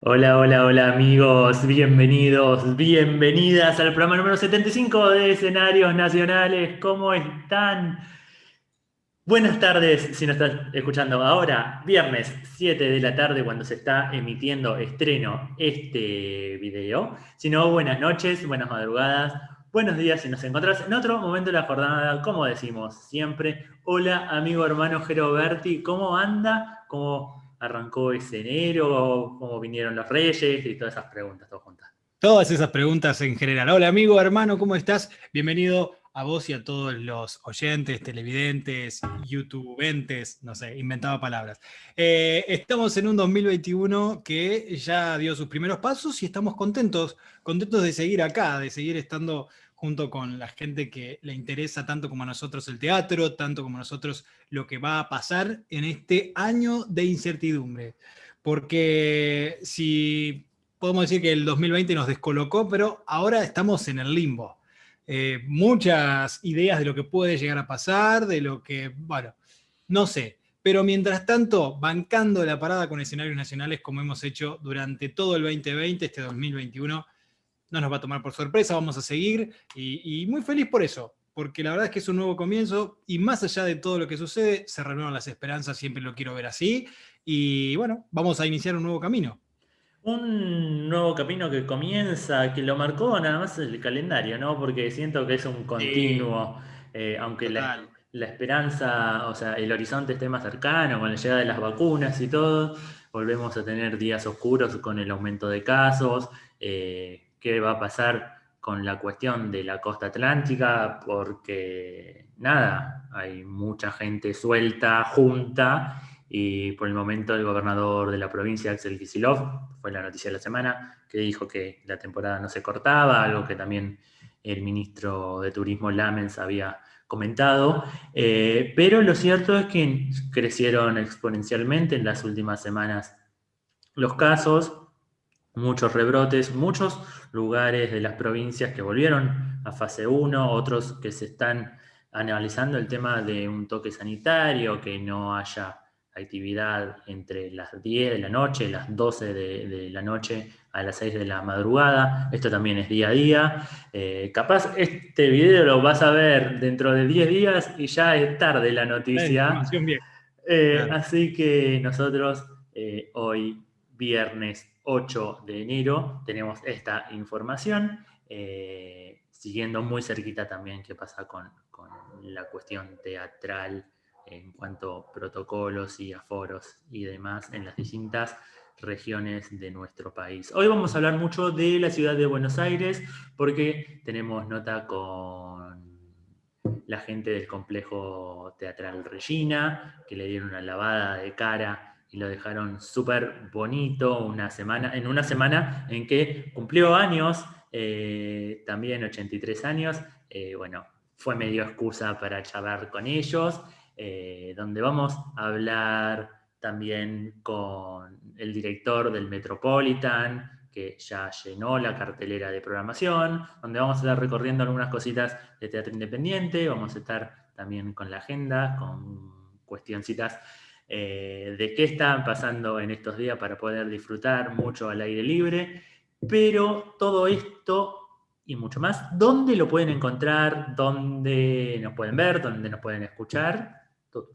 Hola, hola, hola amigos, bienvenidos, bienvenidas al programa número 75 de Escenarios Nacionales. ¿Cómo están? Buenas tardes si nos estás escuchando ahora, viernes 7 de la tarde cuando se está emitiendo estreno este video. Si no, buenas noches, buenas madrugadas, buenos días si nos encontrás en otro momento de la jornada, como decimos siempre. Hola amigo hermano Jero Berti, ¿cómo anda? ¿Cómo arrancó ese enero, cómo vinieron los reyes y todas esas preguntas, todas juntas. Todas esas preguntas en general. Hola amigo, hermano, ¿cómo estás? Bienvenido a vos y a todos los oyentes, televidentes, youtubentes, no sé, inventaba palabras. Eh, estamos en un 2021 que ya dio sus primeros pasos y estamos contentos, contentos de seguir acá, de seguir estando junto con la gente que le interesa tanto como a nosotros el teatro, tanto como a nosotros lo que va a pasar en este año de incertidumbre. Porque si podemos decir que el 2020 nos descolocó, pero ahora estamos en el limbo. Eh, muchas ideas de lo que puede llegar a pasar, de lo que, bueno, no sé. Pero mientras tanto, bancando la parada con escenarios nacionales como hemos hecho durante todo el 2020, este 2021, no nos va a tomar por sorpresa, vamos a seguir y, muy feliz por eso, porque la verdad es que es un nuevo comienzo y más allá de todo lo que sucede, se renuevan las esperanzas, siempre lo quiero ver así y bueno, vamos a iniciar un nuevo camino. Un nuevo camino que comienza, que lo marcó nada más el calendario, ¿no? Porque siento que es un continuo, eh, aunque la, la, esperanza, o sea, el horizonte esté más cercano con la llegada de las vacunas y todo, volvemos a tener días oscuros con el aumento de casos. Eh, qué va a pasar con la cuestión de la costa atlántica, porque nada, hay mucha gente suelta, junta, y por el momento el gobernador de la provincia, Axel Kisilov, fue la noticia de la semana, que dijo que la temporada no se cortaba, algo que también el ministro de Turismo Lamens había comentado, eh, pero lo cierto es que crecieron exponencialmente en las últimas semanas los casos, muchos rebrotes, muchos lugares de las provincias que volvieron a fase 1, otros que se están analizando el tema de un toque sanitario, que no haya actividad entre las 10 de la noche, las 12 de, la noche a las 6 de la madrugada. Esto también es día a día. Eh, capaz este video lo vas a ver dentro de 10 días y ya es tarde la noticia. Eh, así que nosotros eh, hoy, viernes 8 de enero tenemos esta información, eh, siguiendo muy cerquita también qué pasa con, la cuestión teatral en cuanto a protocolos y aforos y demás en las distintas regiones de nuestro país. Hoy vamos a hablar mucho de la ciudad de Buenos Aires porque tenemos nota con la gente del complejo teatral Regina, que le dieron una lavada de cara y lo dejaron súper bonito una semana, en una semana en que cumplió años, eh, también 83 años, eh, bueno, fue medio excusa para charlar con ellos, eh, donde vamos a hablar también con el director del Metropolitan, que ya llenó la cartelera de programación, donde vamos a estar recorriendo algunas cositas de teatro independiente, vamos a estar también con la agenda, con cuestioncitas eh, de qué están pasando en estos días para poder disfrutar mucho al aire libre. Pero todo esto y mucho más, ¿dónde lo pueden encontrar? ¿Dónde nos pueden ver? ¿Dónde nos pueden escuchar? Todo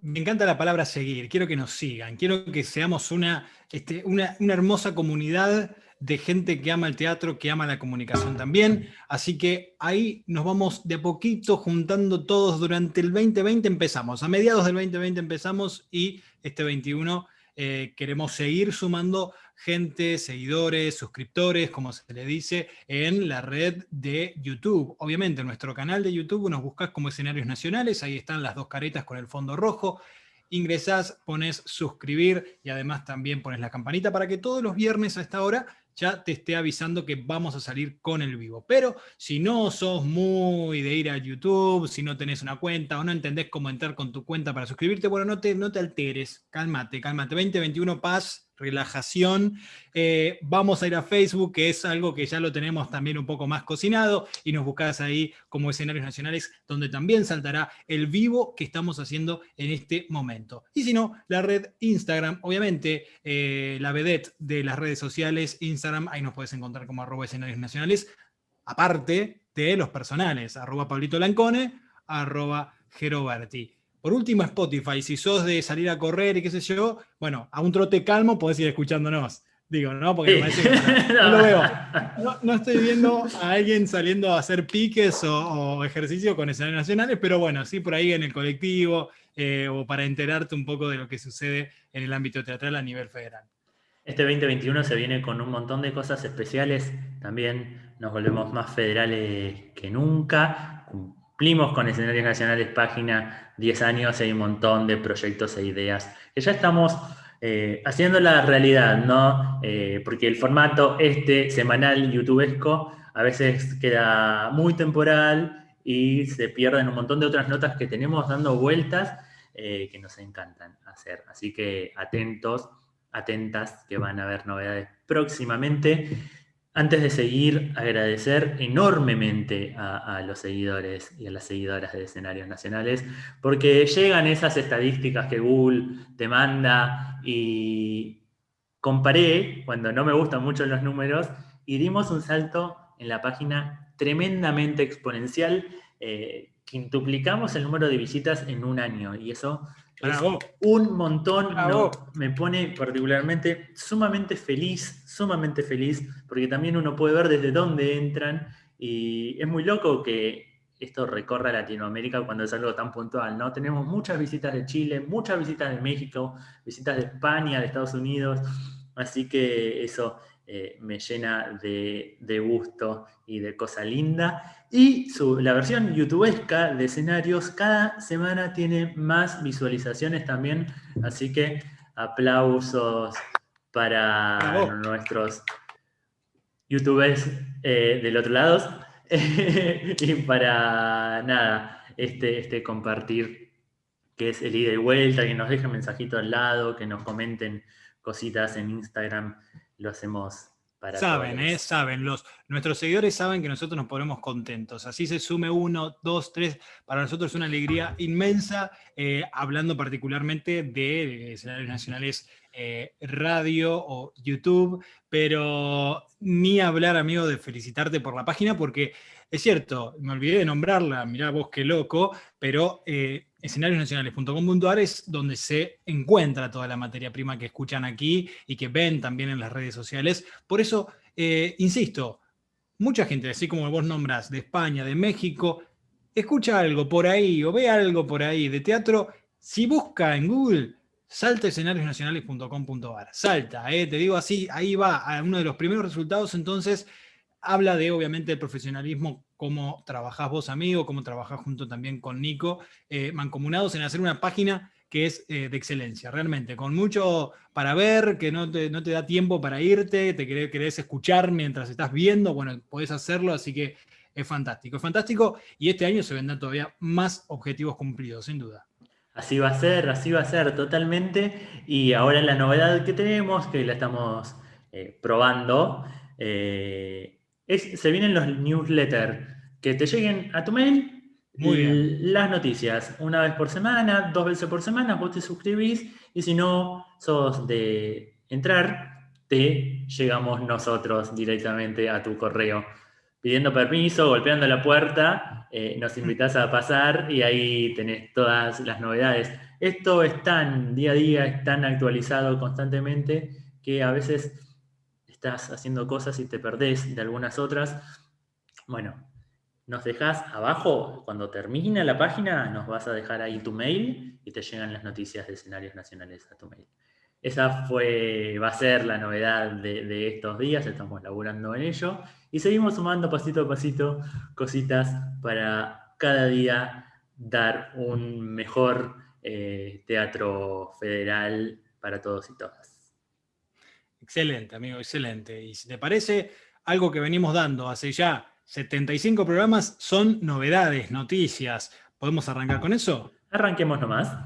Me encanta la palabra seguir, quiero que nos sigan, quiero que seamos una, este, una hermosa comunidad de gente que ama el teatro, que ama la comunicación también. Así que ahí nos vamos de a poquito juntando todos durante el 2020. Empezamos, a mediados del 2020 empezamos y este 21 eh, queremos seguir sumando gente, seguidores, suscriptores, como se le dice, en la red de YouTube. Obviamente, en nuestro canal de YouTube nos buscas como escenarios nacionales, ahí están las dos caretas con el fondo rojo ingresás, pones suscribir y además también pones la campanita para que todos los viernes a esta hora ya te esté avisando que vamos a salir con el vivo. Pero si no sos muy de ir a YouTube, si no tenés una cuenta o no entendés cómo entrar con tu cuenta para suscribirte, bueno, no te, no te alteres, cálmate, cálmate. 2021 Paz relajación. Eh, vamos a ir a Facebook, que es algo que ya lo tenemos también un poco más cocinado, y nos buscás ahí como escenarios nacionales, donde también saltará el vivo que estamos haciendo en este momento. Y si no, la red Instagram, obviamente, eh, la vedette de las redes sociales, Instagram, ahí nos puedes encontrar como arroba escenarios nacionales, aparte de los personales, arroba Pablito Lancone, arroba Geroberti. Por último, Spotify, si sos de salir a correr y qué sé yo, bueno, a un trote calmo podés ir escuchándonos. Digo, ¿no? Porque no, lo veo. No, estoy viendo a alguien saliendo a hacer piques o, ejercicio con escenarios nacionales, pero bueno, sí por ahí en el colectivo eh, o para enterarte un poco de lo que sucede en el ámbito teatral a nivel federal. Este 2021 se viene con un montón de cosas especiales. También nos volvemos más federales que nunca Cumplimos con escenarios nacionales página 10 años hay un montón de proyectos e ideas que ya estamos eh, haciendo la realidad, ¿no? Eh, porque el formato este semanal youtubesco a veces queda muy temporal y se pierden un montón de otras notas que tenemos dando vueltas eh, que nos encantan hacer. Así que atentos, atentas, que van a haber novedades próximamente. Antes de seguir, agradecer enormemente a, los seguidores y a las seguidoras de escenarios nacionales, porque llegan esas estadísticas que Google te manda y comparé, cuando no me gustan mucho los números, y dimos un salto en la página tremendamente exponencial, eh, quintuplicamos el número de visitas en un año, y eso un montón, me pone particularmente sumamente feliz, sumamente feliz, porque también uno puede ver desde dónde entran y es muy loco que esto recorra Latinoamérica cuando es algo tan puntual, ¿no? Tenemos muchas visitas de Chile, muchas visitas de México, visitas de España, de Estados Unidos, así que eso eh, me llena de, gusto y de cosa linda. Y la versión youtubesca de escenarios cada semana tiene más visualizaciones también, así que aplausos para nuestros youtubers eh, del otro lado y para nada, este, este compartir que es el ida y vuelta, que nos dejen mensajitos al lado, que nos comenten cositas en Instagram lo hacemos para Saben, eh, saben. Los, nuestros seguidores saben que nosotros nos ponemos contentos. Así se sume uno, dos, tres. Para nosotros es una alegría inmensa, eh, hablando particularmente de escenarios nacionales, eh, radio o YouTube. Pero ni hablar, amigo, de felicitarte por la página, porque es cierto, me olvidé de nombrarla, mirá vos qué loco, pero eh, escenariosnacionales.com.ar es donde se encuentra toda la materia prima que escuchan aquí y que ven también en las redes sociales. Por eso, eh, insisto, mucha gente, así como vos nombras, de España, de México, escucha algo por ahí o ve algo por ahí de teatro, si busca en Google, salta escenariosnacionales.com.ar. Salta, eh, te digo así, ahí va a uno de los primeros resultados, entonces habla de, obviamente, el profesionalismo, cómo trabajás vos, amigo, cómo trabajás junto también con Nico, eh, mancomunados en hacer una página que es eh, de excelencia, realmente, con mucho para ver, que no te, no te da tiempo para irte, te querés, escuchar mientras estás viendo, bueno, podés hacerlo, así que es fantástico, es fantástico, y este año se vendrán todavía más objetivos cumplidos, sin duda. Así va a ser, así va a ser totalmente, y ahora la novedad que tenemos, que la estamos eh, probando, se vienen los newsletters, que te lleguen a tu mail las noticias, una vez por semana, dos veces por semana, vos te suscribís y si no sos de entrar, te llegamos nosotros directamente a tu correo. Pidiendo permiso, golpeando la puerta, eh, nos invitas a pasar y ahí tenés todas las novedades. Esto es tan día a día, es tan actualizado constantemente que a veces estás haciendo cosas y te perdés de algunas otras. Bueno, nos dejas abajo, cuando termina la página, nos vas a dejar ahí tu mail y te llegan las noticias de escenarios nacionales a tu mail. Esa fue, va a ser la novedad de, estos días, estamos laburando en ello y seguimos sumando pasito a pasito cositas para cada día dar un mejor eh, teatro federal para todos y todas. Excelente, amigo, excelente. Y si te parece, algo que venimos dando hace ya 75 programas son novedades, noticias. ¿Podemos arrancar con eso? Arranquemos nomás.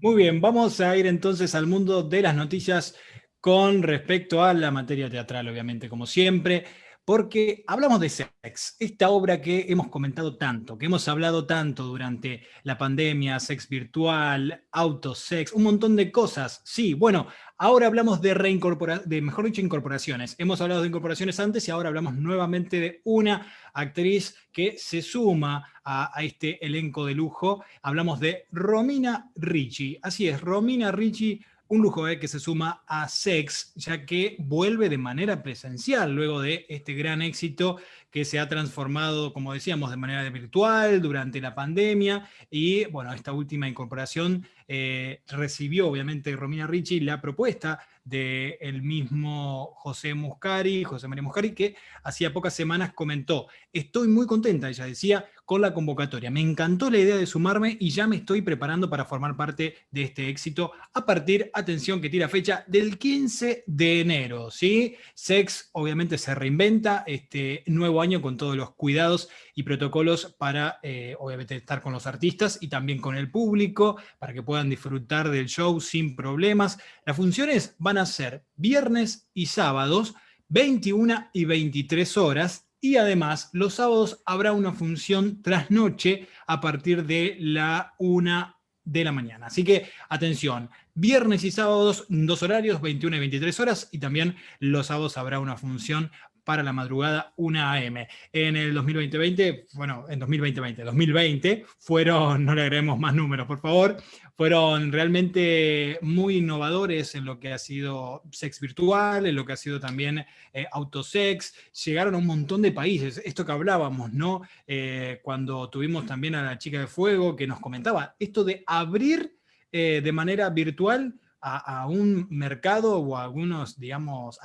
Muy bien, vamos a ir entonces al mundo de las noticias con respecto a la materia teatral, obviamente, como siempre porque hablamos de Sex, esta obra que hemos comentado tanto, que hemos hablado tanto durante la pandemia, sex virtual, autosex, un montón de cosas. Sí, bueno, ahora hablamos de reincorporación, de mejor dicho, incorporaciones. Hemos hablado de incorporaciones antes y ahora hablamos nuevamente de una actriz que se suma a, a este elenco de lujo. Hablamos de Romina Ricci. Así es, Romina Ricci un lujo eh, que se suma a Sex, ya que vuelve de manera presencial luego de este gran éxito que se ha transformado, como decíamos, de manera virtual durante la pandemia. Y bueno, esta última incorporación eh, recibió obviamente Romina Ricci la propuesta del mismo José Muscari, José María Muscari, que hacía pocas semanas comentó, estoy muy contenta, ella decía, con la convocatoria. Me encantó la idea de sumarme y ya me estoy preparando para formar parte de este éxito a partir, atención, que tira fecha del 15 de enero, ¿sí? Sex obviamente se reinventa este nuevo año con todos los cuidados y protocolos para, eh, obviamente, estar con los artistas y también con el público, para que puedan disfrutar del show sin problemas. Las funciones van a ser viernes y sábados, 21 y 23 horas, y además, los sábados habrá una función trasnoche a partir de la una de la mañana. Así que atención, viernes y sábados, dos horarios, 21 y 23 horas, y también los sábados habrá una función para la madrugada 1 AM. En el 2020, bueno, en 2020, 2020 fueron, no le agreguemos más números, por favor, fueron realmente muy innovadores en lo que ha sido sex virtual, en lo que ha sido también eh, autosex. Llegaron a un montón de países. Esto que hablábamos, ¿no? Eh, cuando tuvimos también a la chica de fuego que nos comentaba, esto de abrir eh, de manera virtual a, a, un mercado o a algunos, digamos,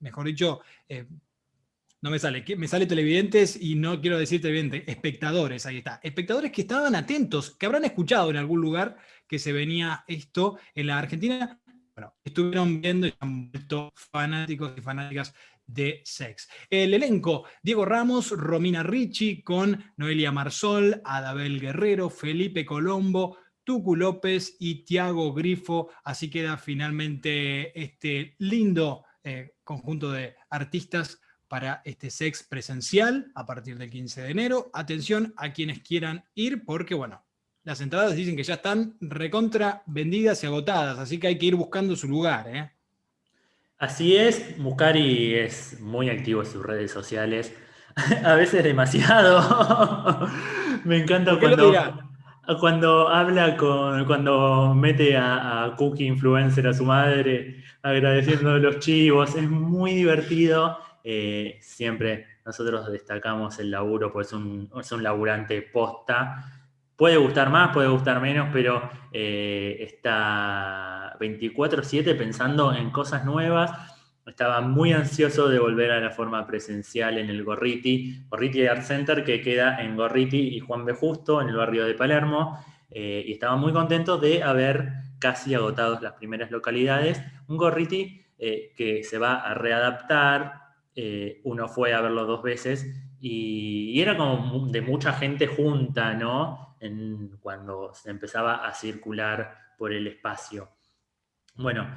mejor dicho, eh, no me sale, me sale televidentes y no quiero decir televidentes, espectadores, ahí está. Espectadores que estaban atentos, que habrán escuchado en algún lugar que se venía esto en la Argentina. Bueno, estuvieron viendo y han vuelto fanáticos y fanáticas de sex. El elenco, Diego Ramos, Romina Ricci, con Noelia Marsol, Adabel Guerrero, Felipe Colombo, Tucu López y Tiago Grifo. Así queda finalmente este lindo eh, conjunto de artistas para este sex presencial a partir del 15 de enero. Atención a quienes quieran ir porque, bueno, las entradas dicen que ya están recontra vendidas y agotadas, así que hay que ir buscando su lugar. ¿eh? Así es, Muscari es muy activo en sus redes sociales, a veces demasiado. Me encanta cuando, cuando habla con, cuando mete a, Cookie Influencer a su madre, agradeciendo los chivos, es muy divertido. Eh, siempre nosotros destacamos el laburo, pues es un, es un laburante posta. Puede gustar más, puede gustar menos, pero eh, está 24/7 pensando en cosas nuevas estaba muy ansioso de volver a la forma presencial en el Gorriti, Gorriti Art Center que queda en Gorriti y Juan B. Justo, en el barrio de Palermo, eh, y estaba muy contento de haber casi agotado las primeras localidades. Un Gorriti que se va a readaptar, eh, uno fue a verlo dos veces y, era como de mucha gente junta, ¿no? cuando se empezaba a circular por el espacio. Bueno,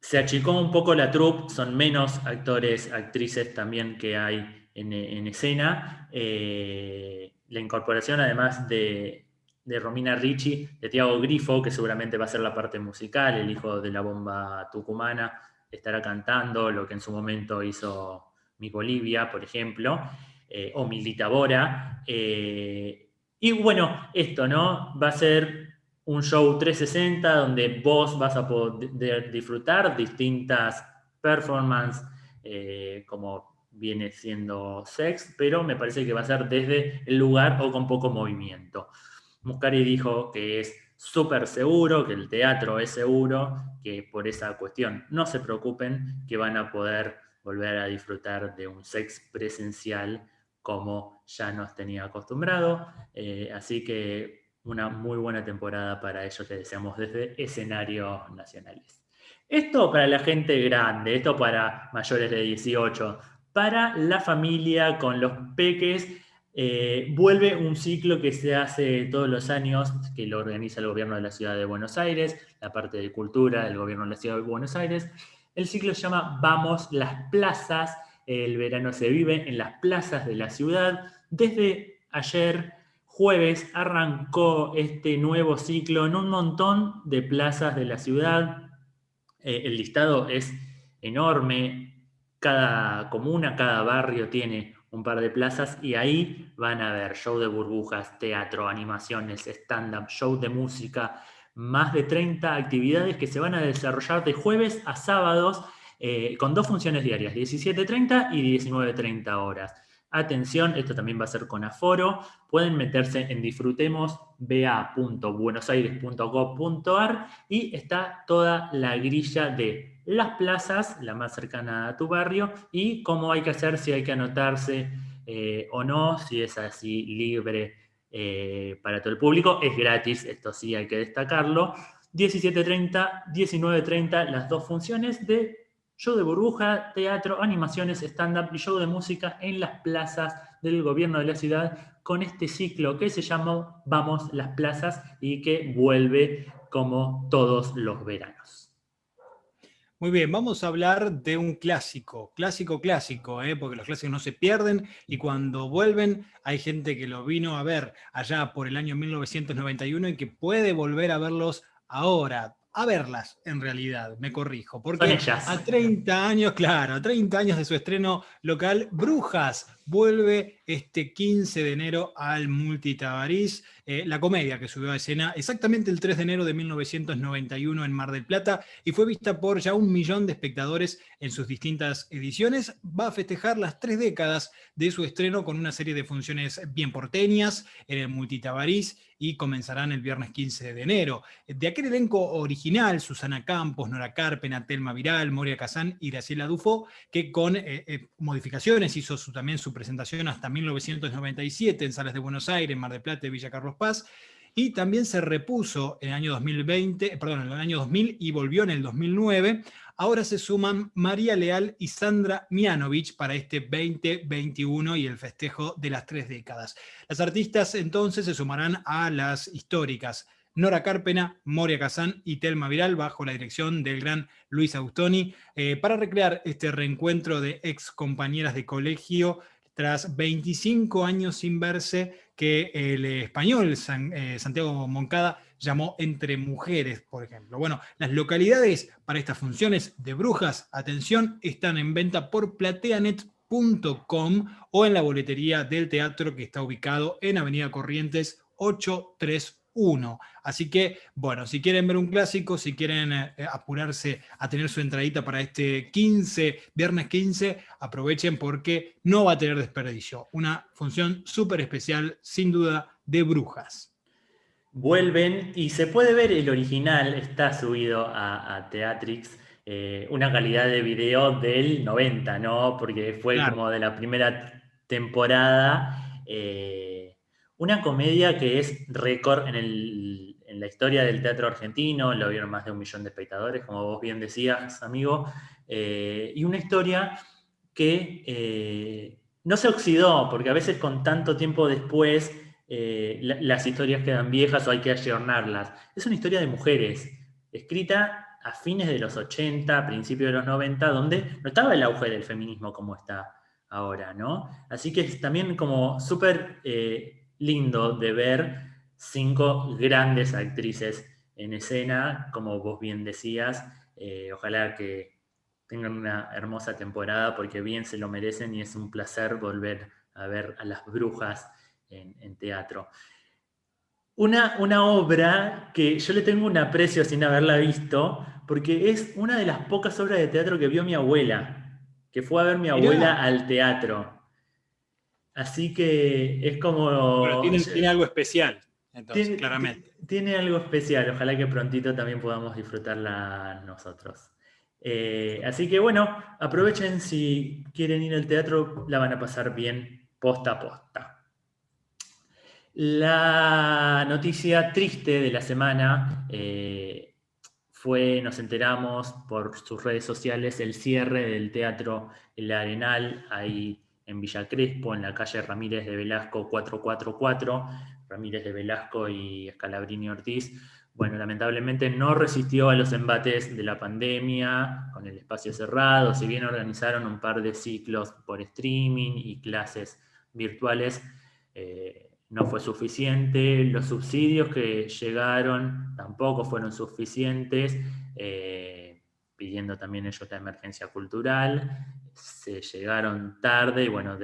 se achicó un poco la troupe, son menos actores, actrices también que hay en, escena. Eh, la incorporación además de, Romina Ricci, de Tiago Grifo, que seguramente va a ser la parte musical, el hijo de la bomba tucumana, estará cantando lo que en su momento hizo Mi Bolivia, por ejemplo, eh, o Milita Bora. Eh, y bueno, esto, ¿no? Va a ser un show 360 donde vos vas a poder disfrutar distintas performances eh, como viene siendo sex, pero me parece que va a ser desde el lugar o con poco movimiento. Muscari dijo que es súper seguro, que el teatro es seguro, que por esa cuestión no se preocupen, que van a poder volver a disfrutar de un sex presencial como ya nos tenía acostumbrado. Eh, así que una muy buena temporada para ellos, que deseamos desde escenarios nacionales. Esto para la gente grande, esto para mayores de 18, para la familia con los peques, eh, vuelve un ciclo que se hace todos los años, que lo organiza el gobierno de la ciudad de Buenos Aires, la parte de cultura del gobierno de la ciudad de Buenos Aires, El ciclo se llama Vamos las plazas. El verano se vive en las plazas de la ciudad. Desde ayer, jueves, arrancó este nuevo ciclo en un montón de plazas de la ciudad. Eh, el listado es enorme. Cada comuna, cada barrio tiene un par de plazas y ahí van a ver show de burbujas, teatro, animaciones, stand-up, show de música, más de 30 actividades que se van a desarrollar de jueves a sábados eh, con dos funciones diarias, 17.30 y 19.30 horas. Atención, esto también va a ser con aforo. Pueden meterse en disfrutemos.ba.buenosaires.gov.ar y está toda la grilla de las plazas, la más cercana a tu barrio, y cómo hay que hacer, si hay que anotarse eh, o no, si es así libre eh, para todo el público. Es gratis, esto sí hay que destacarlo. 17.30, 19.30, las dos funciones de show de burbuja, teatro, animaciones, stand-up y show de música en las plazas del gobierno de la ciudad con este ciclo que se llama Vamos las plazas y que vuelve como todos los veranos. Muy bien, vamos a hablar de un clásico, clásico, clásico, ¿eh? porque los clásicos no se pierden y cuando vuelven hay gente que lo vino a ver allá por el año 1991 y que puede volver a verlos ahora a verlas, en realidad, me corrijo, porque a 30 años, claro, a 30 años de su estreno local, Brujas vuelve este 15 de enero al Multitabarís, eh, la comedia que subió a escena exactamente el 3 de enero de 1991 en Mar del Plata y fue vista por ya un millón de espectadores en sus distintas ediciones. Va a festejar las tres décadas de su estreno con una serie de funciones bien porteñas en el Multitabarís y comenzarán el viernes 15 de enero. De aquel elenco original, Susana Campos, Nora Carpena, Telma Viral, Moria Kazán y Graciela Dufo, que con eh, eh, modificaciones hizo su, también su presentación hasta 1997 en salas de Buenos Aires, Mar del Plata y Villa Carlos Paz. Y también se repuso en el año 2020, perdón, en el año 2000 y volvió en el 2009 Ahora se suman María Leal y Sandra Mianovich para este 2021 y el festejo de las tres décadas. Las artistas entonces se sumarán a las históricas Nora Carpena, Moria Kazán y Telma Viral bajo la dirección del gran Luis Austoni eh, para recrear este reencuentro de ex compañeras de colegio tras 25 años sin verse que el español eh, Santiago Moncada llamó Entre Mujeres, por ejemplo. Bueno, las localidades para estas funciones de brujas, atención, están en venta por plateanet.com o en la boletería del teatro que está ubicado en Avenida Corrientes 831. Así que, bueno, si quieren ver un clásico, si quieren eh, apurarse a tener su entradita para este 15, viernes 15, aprovechen porque no va a tener desperdicio. Una función súper especial, sin duda, de brujas vuelven y se puede ver el original, está subido a, Teatrix, eh, una calidad de video del 90, ¿no? Porque fue como de la primera temporada. Eh, una comedia que es récord en, la historia del teatro argentino, lo vieron más de un millón de espectadores, como vos bien decías, amigo, eh, y una historia que no se oxidó, porque a veces con tanto tiempo después eh, las historias quedan viejas o hay que ayornarlas. Es una historia de mujeres, escrita a fines de los 80, principios de los 90, donde no estaba el auge del feminismo como está ahora, ¿no? Así que es también como súper eh, lindo de ver cinco grandes actrices en escena, como vos bien decías. Eh, ojalá que tengan una hermosa temporada porque bien se lo merecen y es un placer volver a ver a las brujas en, teatro. Una, una, obra que yo le tengo un aprecio sin haberla visto, porque es una de las pocas obras de teatro que vio mi abuela, que fue a ver mi abuela al teatro. Así que es como... tiene, algo especial, entonces, claramente. Tiene algo especial, ojalá que prontito también podamos disfrutarla nosotros. Eh, así que bueno, aprovechen si quieren ir al teatro, la van a pasar bien posta a posta. La noticia triste de la semana eh, fue, nos enteramos por sus redes sociales, el cierre del Teatro El Arenal, ahí en Villa Crespo, en la calle Ramírez de Velasco 444, Ramírez de Velasco y Scalabrini Ortiz, bueno, lamentablemente no resistió a los embates de la pandemia con el espacio cerrado, si bien organizaron un par de ciclos por streaming y clases virtuales, eh, no fue suficiente, los subsidios que llegaron tampoco fueron suficientes, eh, pidiendo también ellos la emergencia cultural, se llegaron tarde y bueno,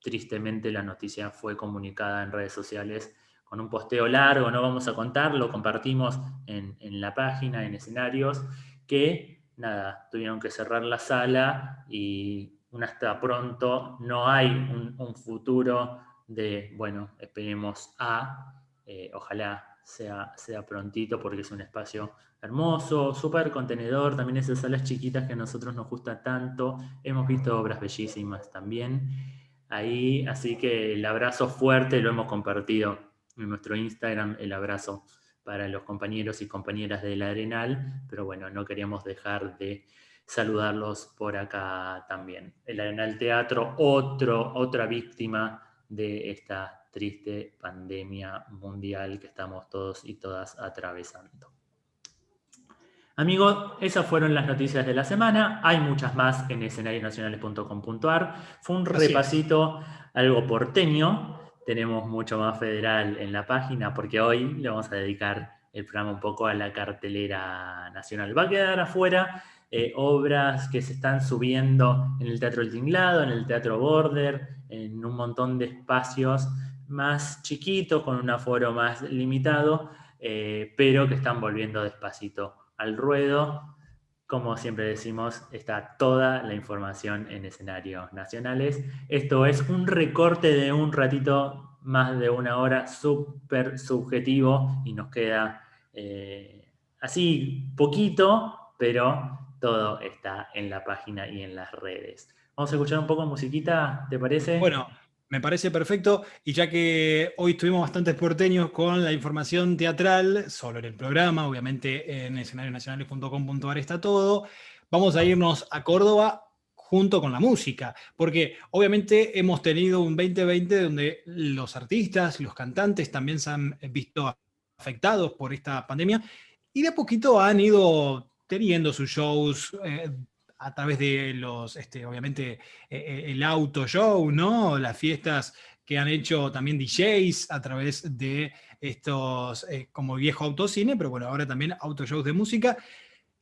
tristemente la noticia fue comunicada en redes sociales con un posteo largo, no vamos a contarlo, compartimos en, la página, en escenarios, que nada, tuvieron que cerrar la sala y un hasta pronto, no hay un, futuro de, bueno, esperemos a, eh, ojalá sea, sea prontito porque es un espacio hermoso, súper contenedor, también esas salas chiquitas que a nosotros nos gusta tanto, hemos visto obras bellísimas también ahí, así que el abrazo fuerte lo hemos compartido en nuestro Instagram el abrazo para los compañeros y compañeras del Arenal, pero bueno, no queríamos dejar de saludarlos por acá también. El Arenal Teatro, otro, otra víctima de esta triste pandemia mundial que estamos todos y todas atravesando. Amigos, esas fueron las noticias de la semana. Hay muchas más en escenarionacionales.com.ar. Fue un repasito algo porteño, tenemos mucho más federal en la página porque hoy le vamos a dedicar el programa un poco a la cartelera nacional. Va a quedar afuera eh, obras que se están subiendo en el Teatro El Tinglado, en el Teatro Border, en un montón de espacios más chiquitos, con un aforo más limitado, eh, pero que están volviendo despacito al ruedo. Como siempre decimos, está toda la información en escenarios nacionales. Esto es un recorte de un ratito más de una hora, súper subjetivo y nos queda eh, así poquito, pero todo está en la página y en las redes. Vamos a escuchar un poco de musiquita, ¿te parece? Bueno, me parece perfecto. Y ya que hoy estuvimos bastante porteños con la información teatral, solo en el programa, obviamente en escenarionacionales.com.ar está todo, vamos a irnos a Córdoba junto con la música, porque obviamente hemos tenido un 2020 donde los artistas, los cantantes también se han visto afectados por esta pandemia y de a poquito han ido teniendo sus shows, eh, a través de los, este, obviamente, eh, eh, el auto show, ¿no? Las fiestas que han hecho también DJs a través de estos, eh, como viejo autocine, pero bueno, ahora también auto shows de música.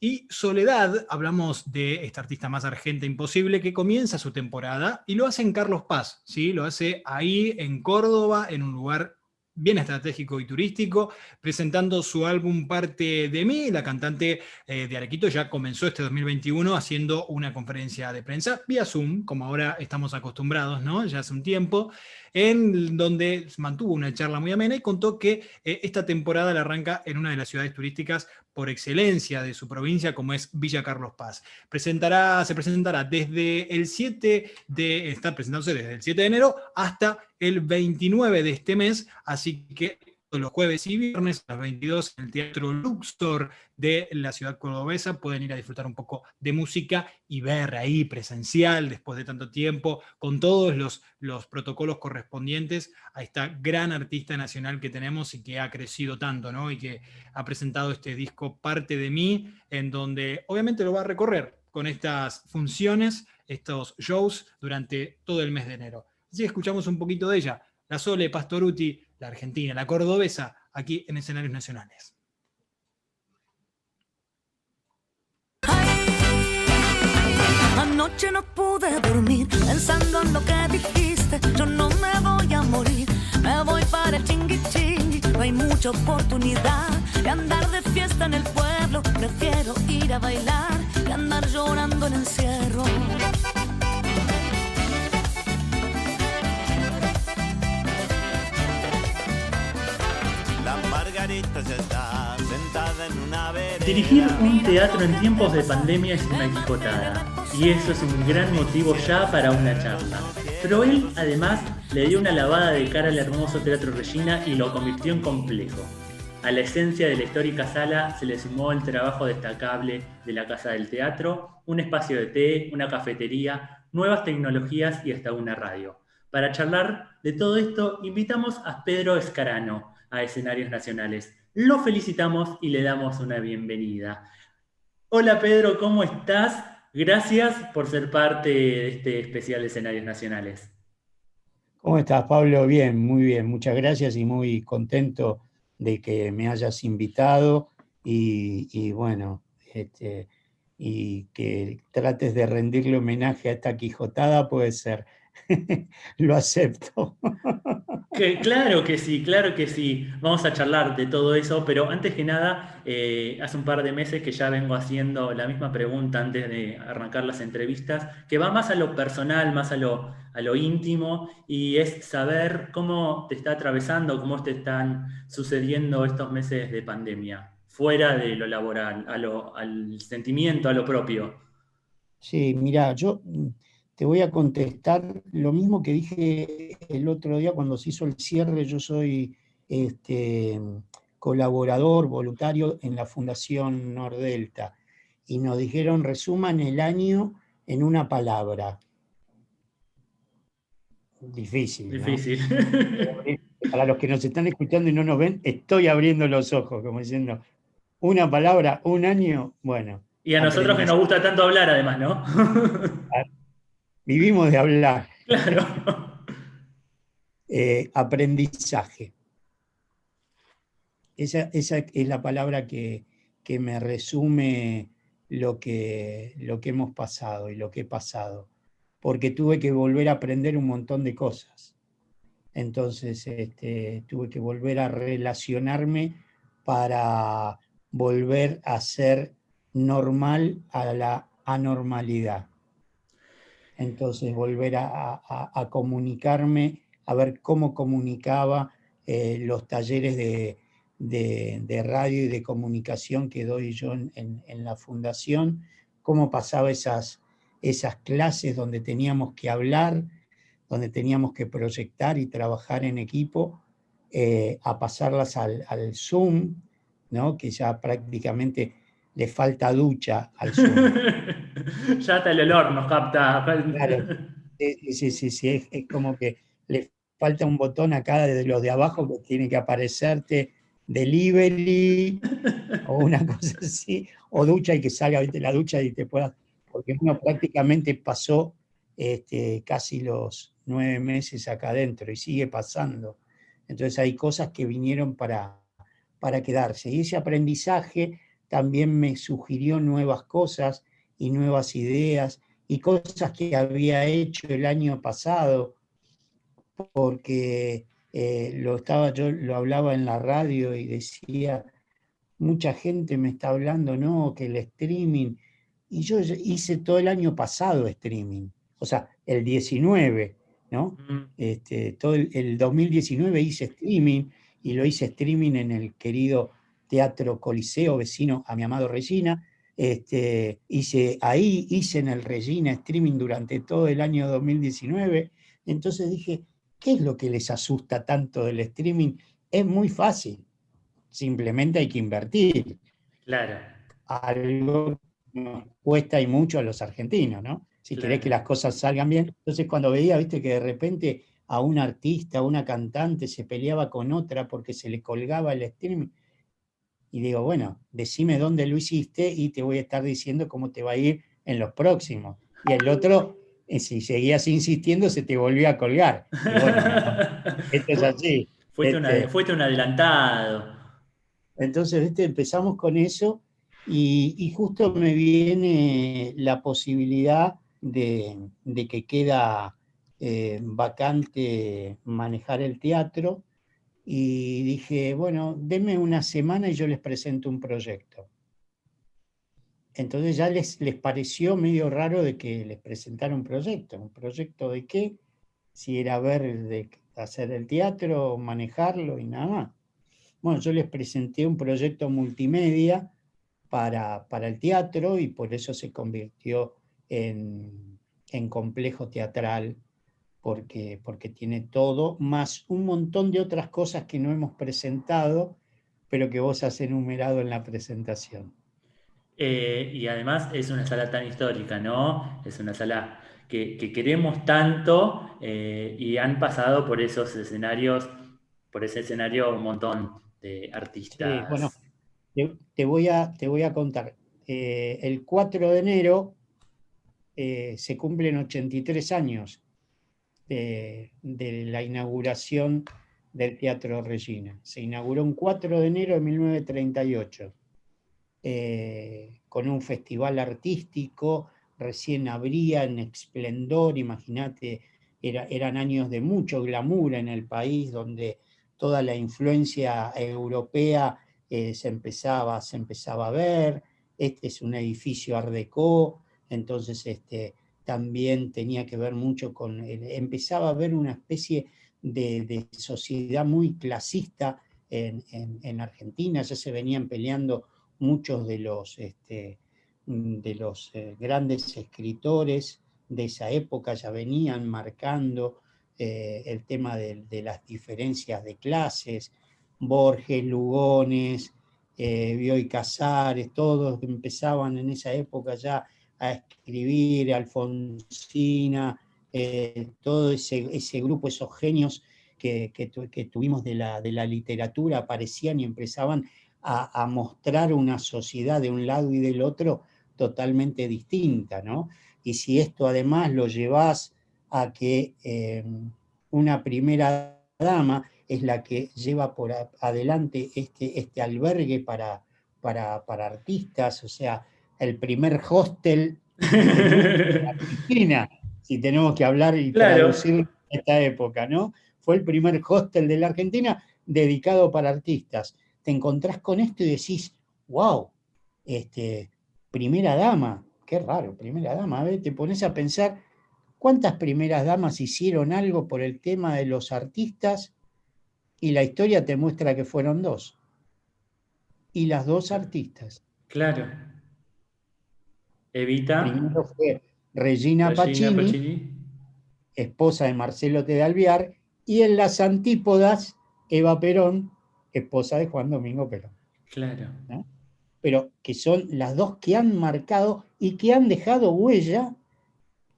Y Soledad, hablamos de esta artista más argenta imposible que comienza su temporada y lo hace en Carlos Paz, ¿sí? Lo hace ahí en Córdoba, en un lugar bien estratégico y turístico, presentando su álbum Parte de mí. La cantante eh, de Arequito ya comenzó este 2021 haciendo una conferencia de prensa vía Zoom, como ahora estamos acostumbrados, ¿no? Ya hace un tiempo, en donde mantuvo una charla muy amena y contó que eh, esta temporada la arranca en una de las ciudades turísticas por excelencia de su provincia, como es Villa Carlos Paz. Presentará, se presentará desde el 7 de, está presentándose desde el 7 de enero hasta el 29 de este mes, así que los jueves y viernes a las 22 en el Teatro Luxor de la ciudad cordobesa. Pueden ir a disfrutar un poco de música y ver ahí presencial, después de tanto tiempo, con todos los, los protocolos correspondientes a esta gran artista nacional que tenemos y que ha crecido tanto, ¿no? Y que ha presentado este disco Parte de mí, en donde obviamente lo va a recorrer con estas funciones, estos shows durante todo el mes de enero. Así que escuchamos un poquito de ella. La Sole Pastoruti la argentina, la cordobesa, aquí en escenarios nacionales. Anoche no pude dormir pensando en lo que dijiste. Yo no me voy a morir, me voy para el chingui chingui. No hay mucha oportunidad de andar de fiesta en el pueblo. Prefiero ir a bailar que andar llorando en encierro. Dirigir un teatro en tiempos de pandemia es una quijotada, y eso es un gran motivo ya para una charla. Pero él, además, le dio una lavada de cara al hermoso Teatro Regina y lo convirtió en complejo. A la esencia de la histórica sala se le sumó el trabajo destacable de la Casa del Teatro, un espacio de té, una cafetería, nuevas tecnologías y hasta una radio. Para charlar de todo esto, invitamos a Pedro Escarano a Escenarios Nacionales. Lo felicitamos y le damos una bienvenida. Hola Pedro, ¿cómo estás? Gracias por ser parte de este especial de Escenarios Nacionales. ¿Cómo estás, Pablo? Bien, muy bien. Muchas gracias y muy contento de que me hayas invitado y, bueno, este, y que trates de rendirle homenaje a esta Quijotada, puede ser. Lo acepto. claro que sí, claro que sí. Vamos a charlar de todo eso, pero antes que nada, eh, hace un par de meses que ya vengo haciendo la misma pregunta antes de arrancar las entrevistas, que va más a lo personal, más a lo, a lo íntimo, y es saber cómo te está atravesando, cómo te están sucediendo estos meses de pandemia, fuera de lo laboral, a lo, al sentimiento, a lo propio. Sí, mira, yo te voy a contestar lo mismo que dije el otro día cuando se hizo el cierre. Yo soy este, colaborador voluntario en la Fundación Nordelta y nos dijeron resuman el año en una palabra. Difícil. Difícil. Para los que nos están escuchando y no nos ven, estoy abriendo los ojos, como diciendo, una palabra, un año, bueno. Y a nosotros que nos gusta tanto hablar, además, ¿no? Vivimos de hablar. Claro. Eh, aprendizaje. Esa, es la palabra que, me resume lo que, lo que hemos pasado y lo que he pasado, porque tuve que volver a aprender un montón de cosas. Entonces este, tuve que volver a relacionarme para volver a ser normal a la anormalidad entonces volver a, comunicarme, a ver cómo comunicaba eh, los talleres de, radio y de comunicación que doy yo en, la fundación, cómo pasaba esas, clases donde teníamos que hablar, donde teníamos que proyectar y trabajar en equipo, eh, a pasarlas al, al Zoom, ¿no? que ya prácticamente le falta ducha al Zoom. ya hasta el olor nos capta. Claro. Sí, sí, sí, sí. Es, como que le falta un botón acá de los de abajo que tiene que aparecerte delivery o una cosa así, o ducha y que salga de la ducha y te pueda, porque uno prácticamente pasó este, casi los nueve meses acá adentro y sigue pasando. Entonces hay cosas que vinieron para, para quedarse. Y ese aprendizaje también me sugirió nuevas cosas y nuevas ideas y cosas que había hecho el año pasado, porque eh, lo estaba, yo lo hablaba en la radio y decía, mucha gente me está hablando, no, que el streaming, y yo hice todo el año pasado streaming, o sea, el 19, ¿no? este, todo el, el 2019 hice streaming y lo hice streaming en el querido Teatro Coliseo, vecino a mi amado Regina. Este, hice, ahí hice en el Regina streaming durante todo el año 2019. Entonces dije, ¿qué es lo que les asusta tanto del streaming? Es muy fácil, simplemente hay que invertir. Claro. Algo nos cuesta y mucho a los argentinos, ¿no? Si querés que las cosas salgan bien. Entonces cuando veía, viste, que de repente a un artista, a una cantante se peleaba con otra porque se le colgaba el streaming, y digo, bueno, decime dónde lo hiciste y te voy a estar diciendo cómo te va a ir en los próximos. Y el otro, eh, si seguías insistiendo, se te volvió a colgar. esto es así. Este fuiste, un adelantado. Entonces, empezamos con eso y, justo me viene la posibilidad de, que queda eh, vacante manejar el teatro y dije, bueno, denme una semana y yo les presento un proyecto. Entonces ya les, les pareció medio raro de que les presentara un proyecto. ¿Un proyecto de qué? Si era ver, de hacer el teatro, manejarlo y nada más. Bueno, yo les presenté un proyecto multimedia para, para el teatro y por eso se convirtió en, en complejo teatral porque, porque tiene todo, más un montón de otras cosas que no hemos presentado, pero que vos has enumerado en la presentación. Eh, y además es una sala tan histórica, ¿no? Es una sala que, queremos tanto eh, y han pasado por esos escenarios, por ese escenario un montón de artistas. bueno, te, voy a, te voy a contar. Eh, el 4 de enero se cumplen 83 años de, la inauguración del Teatro Regina. Se inauguró un 4 de enero de 1938, eh, con un festival artístico, recién abría en esplendor, imagínate, era, eran años de mucho glamour en el país, donde toda la influencia europea eh, se, empezaba, se empezaba a ver, este es un edificio art entonces este, también tenía que ver mucho con, empezaba a haber una especie de, sociedad muy clasista en, Argentina, ya se venían peleando muchos de los, este, de los eh, grandes escritores de esa época, ya venían marcando eh, el tema de, las diferencias de clases, Borges, Lugones, eh, Bioy Casares, todos empezaban en esa época ya a escribir, Alfonsina, eh, todo ese, grupo, esos genios que, tuvimos de la, de la, literatura, aparecían y empezaban a, mostrar una sociedad de un lado y del otro totalmente distinta, ¿no? Y si esto además lo llevas a que eh, una primera dama es la que lleva por adelante este, este albergue para, para, para artistas, o sea, el primer hostel de Argentina, si tenemos que hablar y traducir en esta época, ¿no? Fue el primer hostel de la Argentina dedicado para artistas. Te encontrás con esto y decís, wow, este, primera dama, qué raro, primera dama, te pones a pensar cuántas primeras damas hicieron algo por el tema de los artistas y la historia te muestra que fueron dos. Y las dos artistas. Claro. Evita. Primero fue Regina, Pacini, esposa de Marcelo Tedalviar, y en las antípodas, Eva Perón, esposa de Juan Domingo Perón. Claro. Pero que son las dos que han marcado y que han dejado huella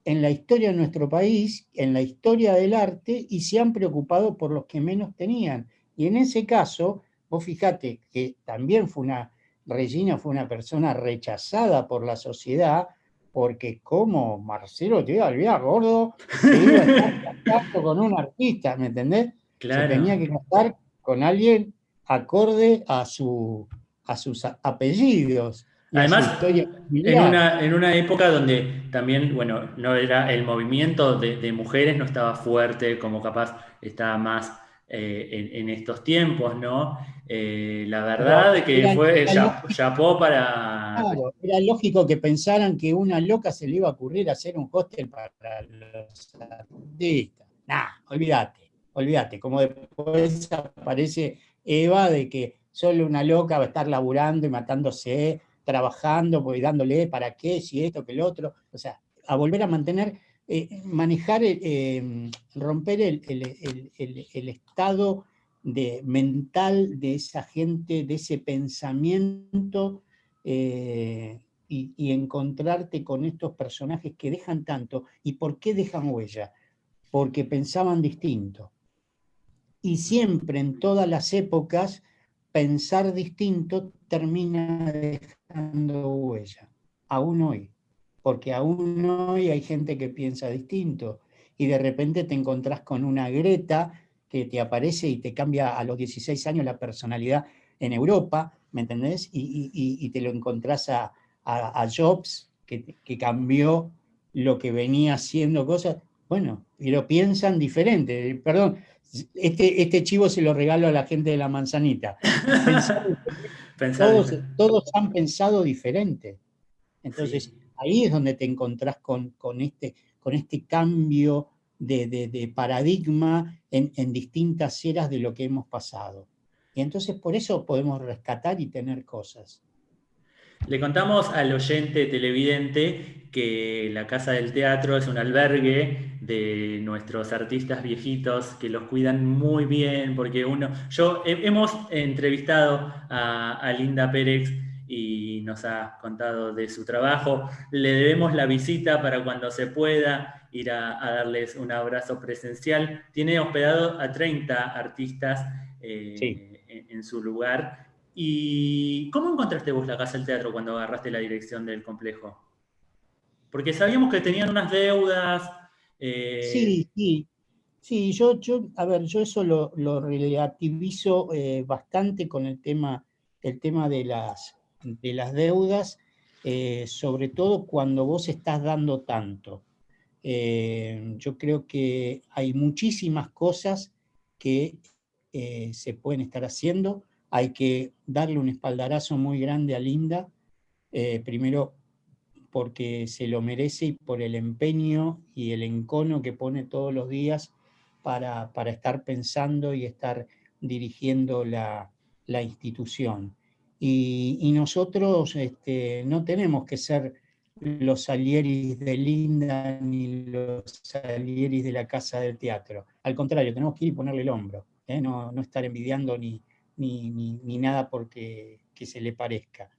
en la historia de nuestro país, en la historia del arte, y se han preocupado por los que menos tenían. Y en ese caso, vos fíjate que también fue una Regina fue una persona rechazada por la sociedad porque como Marcelo te iba a gordo, se iba a estar con un artista, ¿me entendés? Claro. Se tenía que casar con alguien acorde a, su, a sus apellidos. Además, en una, en una, época donde también, bueno, no era el movimiento de, de mujeres no estaba fuerte como capaz estaba más eh, en, estos tiempos, ¿no? Eh, la verdad es que fue chapó para... Claro, era lógico que pensaran que una loca se le iba a ocurrir hacer un hostel para los artistas. Nah, olvídate, olvídate. Como después aparece Eva de que solo una loca va a estar laburando y matándose, trabajando, pues dándole para qué, si esto, que el otro. O sea, a volver a mantener eh, manejar, eh, romper el, estado de, mental de esa gente, de ese pensamiento eh, y, y, encontrarte con estos personajes que dejan tanto. ¿Y por qué dejan huella? Porque pensaban distinto. Y siempre, en todas las épocas, pensar distinto termina dejando huella, aún hoy porque aún hoy hay gente que piensa distinto y de repente te encontrás con una Greta que te aparece y te cambia a los 16 años la personalidad en Europa, ¿me entendés? Y, te lo encontrás a, Jobs, que, cambió lo que venía haciendo cosas. Bueno, pero piensan diferente. Perdón, este, este chivo se lo regalo a la gente de la manzanita. todos, todos, han pensado diferente. Entonces, ahí es donde te encontrás con, este, este cambio de, paradigma en, distintas eras de lo que hemos pasado. Y entonces por eso podemos rescatar y tener cosas. Le contamos al oyente televidente que la Casa del Teatro es un albergue de nuestros artistas viejitos que los cuidan muy bien, porque uno, yo hemos entrevistado a Linda Pérez y nos ha contado de su trabajo. Le debemos la visita para cuando se pueda ir a, darles un abrazo presencial. Tiene hospedado a 30 artistas eh, en, su lugar. ¿Y cómo encontraste vos la Casa del Teatro cuando agarraste la dirección del complejo? Porque sabíamos que tenían unas deudas. Eh, sí, sí. Sí, yo, yo, a ver, yo eso lo, relativizo eh, bastante con el tema, el tema de las, de las deudas, sobre todo cuando vos estás dando tanto. yo creo que hay muchísimas cosas que eh, se pueden estar haciendo. Hay que darle un espaldarazo muy grande a Linda, eh, primero porque se lo merece y por el empeño y el encono que pone todos los días para, estar pensando y estar dirigiendo la, institución. Y, nosotros este, no tenemos que ser los salieris de Linda ni los salieris de la Casa del Teatro. Al contrario, tenemos que ir y ponerle el hombro. ¿eh? no, estar envidiando ni, ni, nada porque que se le parezca.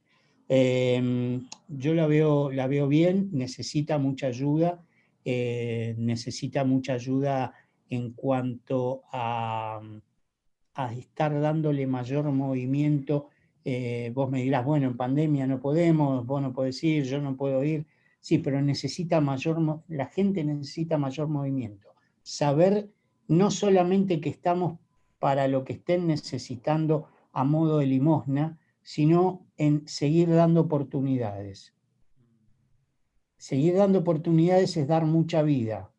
Em, yo la veo, la veo bien, necesita mucha ayuda, eh, necesita mucha ayuda en cuanto a, a estar dándole mayor movimiento. Eh, vos me dirás, bueno, en pandemia no podemos, vos no podés ir, yo no puedo ir. Sí, pero necesita mayor, la gente necesita mayor movimiento. Saber no solamente que estamos para lo que estén necesitando a modo de limosna, sino en seguir dando oportunidades. Seguir dando oportunidades es dar mucha vida.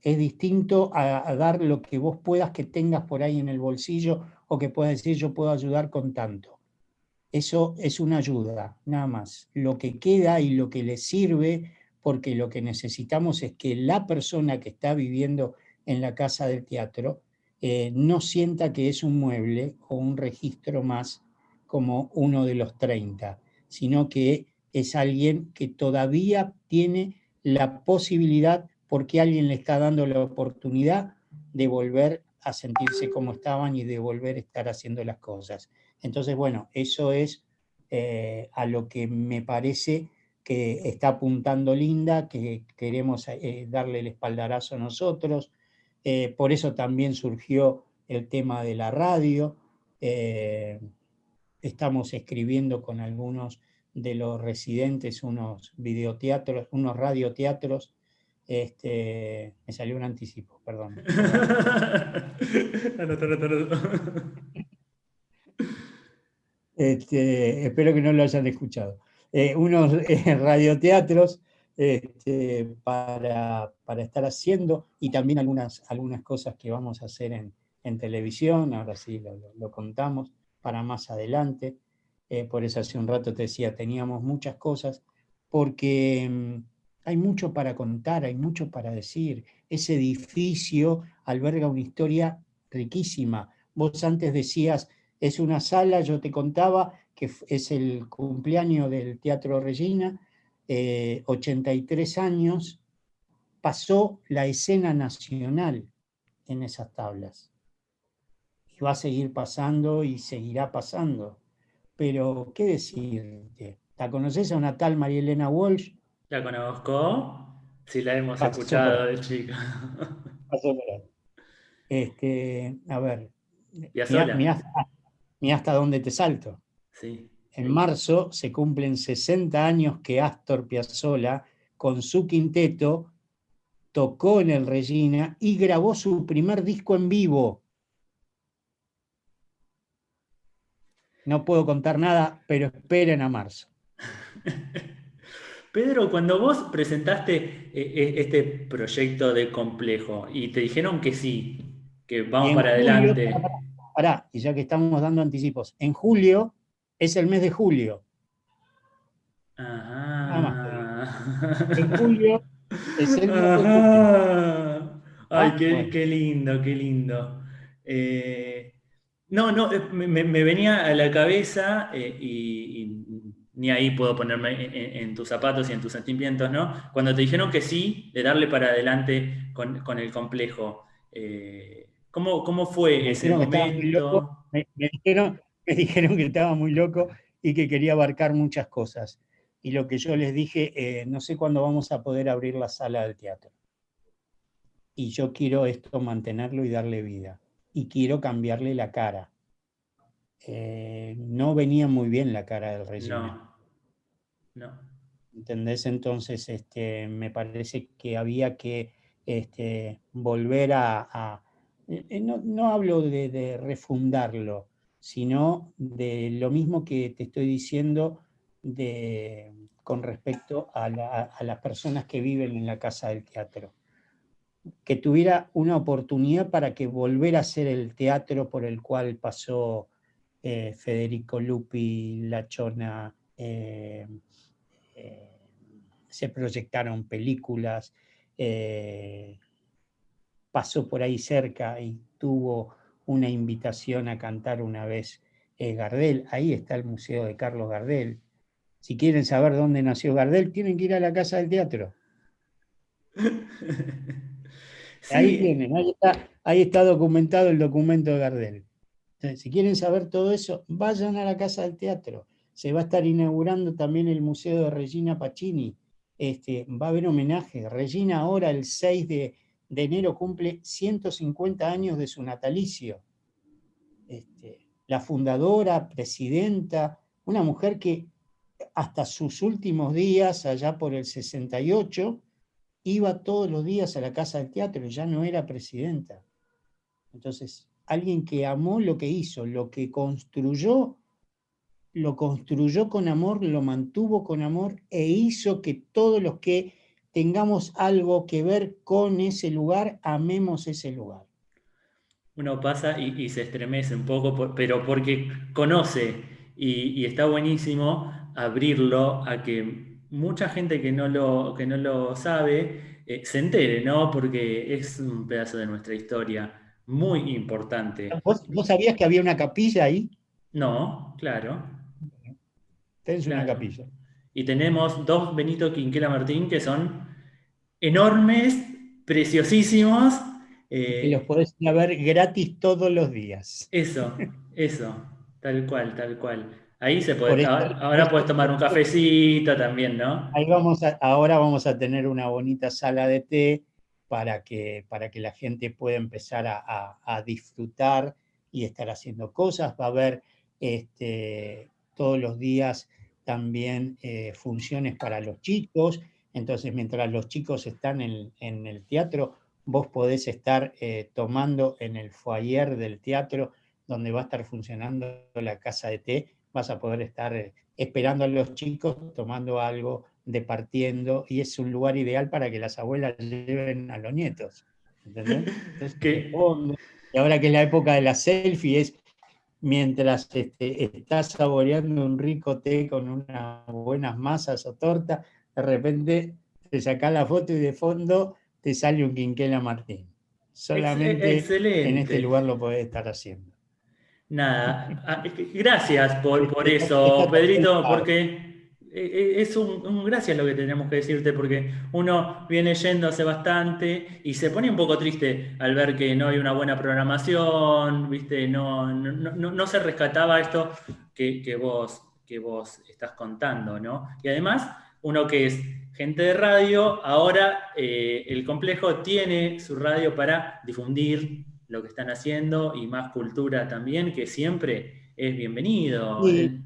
Es distinto a, dar lo que vos puedas que tengas por ahí en el bolsillo o que puedas decir yo puedo ayudar con tanto. Eso es una ayuda, nada más. Lo que queda y lo que le sirve, porque lo que necesitamos es que la persona que está viviendo en la casa del teatro, eh, no sienta que es un mueble o un registro más como uno de los 30, sino que es alguien que todavía tiene la posibilidad, porque alguien le está dando la oportunidad de volver a sentirse como estaban y de volver a estar haciendo las cosas. Entonces, bueno, eso es eh, a lo que me parece que está apuntando Linda, que queremos eh, darle el espaldarazo a nosotros, eh, por eso también surgió el tema de la radio. Estamos escribiendo con algunos de los residentes unos videoteatros, unos radioteatros. Este, me salió un anticipo, perdón. Este, espero que no lo hayan escuchado. Eh, unos radioteatros este, para, estar haciendo y también algunas, algunas cosas que vamos a hacer en, televisión, ahora sí lo, contamos, para más adelante. Eh, por eso hace un rato te decía, teníamos muchas cosas, porque mm, hay mucho para contar, hay mucho para decir. Ese edificio alberga una historia riquísima. Vos antes decías, es una sala, yo te contaba que es el cumpleaños del Teatro Regina, 83 eh, años, pasó la escena nacional en esas tablas. Y va a seguir pasando y seguirá pasando. Pero, ¿qué decirte? ¿La conoces a una tal María Elena Walsh? La conozco, sí la hemos escuchado de chica. Este, a ver, mira hasta dónde te salto. Sí. En marzo se cumplen 60 años que Astor Piazzolla, con su quinteto, tocó en el Regina y grabó su primer disco en vivo. No puedo contar nada, pero esperen a marzo. Pedro, cuando vos presentaste eh, eh, este proyecto de complejo y te dijeron que sí, que vamos para adelante. Pará, y ya que estamos dando anticipos, en julio es el mes de julio. Ajá. En julio es el mes de julio. Ay, qué, lindo, qué lindo. Eh, no, no, me, venía a la cabeza eh, y, ni ahí puedo ponerme en, tus zapatos y en tus sentimientos, ¿no? Cuando te dijeron que sí, de darle para adelante con, el complejo. ¿cómo, ¿cómo, fue ese momento? me, dijeron, me dijeron que estaba muy loco y que quería abarcar muchas cosas. Y lo que yo les dije, eh, no sé cuándo vamos a poder abrir la sala del teatro. Y yo quiero esto mantenerlo y darle vida. Y quiero cambiarle la cara. Eh, no venía muy bien la cara del régimen. No. No. ¿Entendés? Entonces, este, me parece que había que este, volver a... Eh, no, hablo de refundarlo, sino de lo mismo que te estoy diciendo de, con respecto a, las personas que viven en la casa del teatro. Que tuviera una oportunidad para que volviera a ser el teatro por el cual pasó eh, Federico Lupi, La Chona, eh, eh, se proyectaron películas, pasó por ahí cerca y tuvo una invitación a cantar una vez Gardel. Ahí está el Museo de Carlos Gardel. Si quieren saber dónde nació Gardel, tienen que ir a la Casa del Teatro. Ahí tienen, ahí está, documentado el documento de Gardel. Si quieren saber todo eso, vayan a la Casa del Teatro. Se va a estar inaugurando también el Museo de Regina Pacini. Este, va a haber homenaje. Regina ahora, el 6 de, enero, cumple 150 años de su natalicio. Este, la fundadora, presidenta, una mujer que hasta sus últimos días, allá por el 68, iba todos los días a la Casa del Teatro, ya no era presidenta. Entonces, alguien que amó lo que hizo, lo que construyó, lo construyó con amor, lo mantuvo con amor e hizo que todos los que tengamos algo que ver con ese lugar, amemos ese lugar. Uno pasa y, se estremece un poco, pero porque conoce y está buenísimo abrirlo a que mucha gente que no lo, que no lo sabe eh, se entere, ¿no? Porque es un pedazo de nuestra historia muy importante. ¿Vos, sabías que había una capilla ahí? No, claro. Tenés una capilla. Y tenemos dos Benito Quinquela Martín que son enormes, preciosísimos. y los podés ir a ver gratis todos los días. Eso, eso, tal cual, tal cual. Ahí se puede, ahora, puedes tomar un cafecito también, ¿no? Ahí vamos a, ahora vamos a tener una bonita sala de té para que, para que la gente pueda empezar a, disfrutar y estar haciendo cosas. Va a haber este, todos los días también eh, funciones para los chicos. Entonces, mientras los chicos están en, el teatro, vos podés estar eh, tomando en el foyer del teatro, donde va a estar funcionando la casa de té, vas a poder estar eh, esperando a los chicos, tomando algo, departiendo, y es un lugar ideal para que las abuelas lleven a los nietos. ¿Entendés? y ahora que es la época de la selfie, es mientras este, estás saboreando un rico té con unas buenas masas o torta, de repente te sacas la foto y de fondo te sale un Quinquela Martín. Solamente en este lugar lo podés estar haciendo. Nada, ah, gracias por, por eso, Pedrito, porque es un, gracias lo que tenemos que decirte, porque uno viene yendo hace bastante y se pone un poco triste al ver que no hay una buena programación, ¿viste? No, no, se rescataba esto que, vos, que vos estás contando, ¿no? Y además, uno que es gente de radio, ahora eh, el complejo tiene su radio para difundir lo que están haciendo y más cultura también, que siempre es bienvenido. Sí,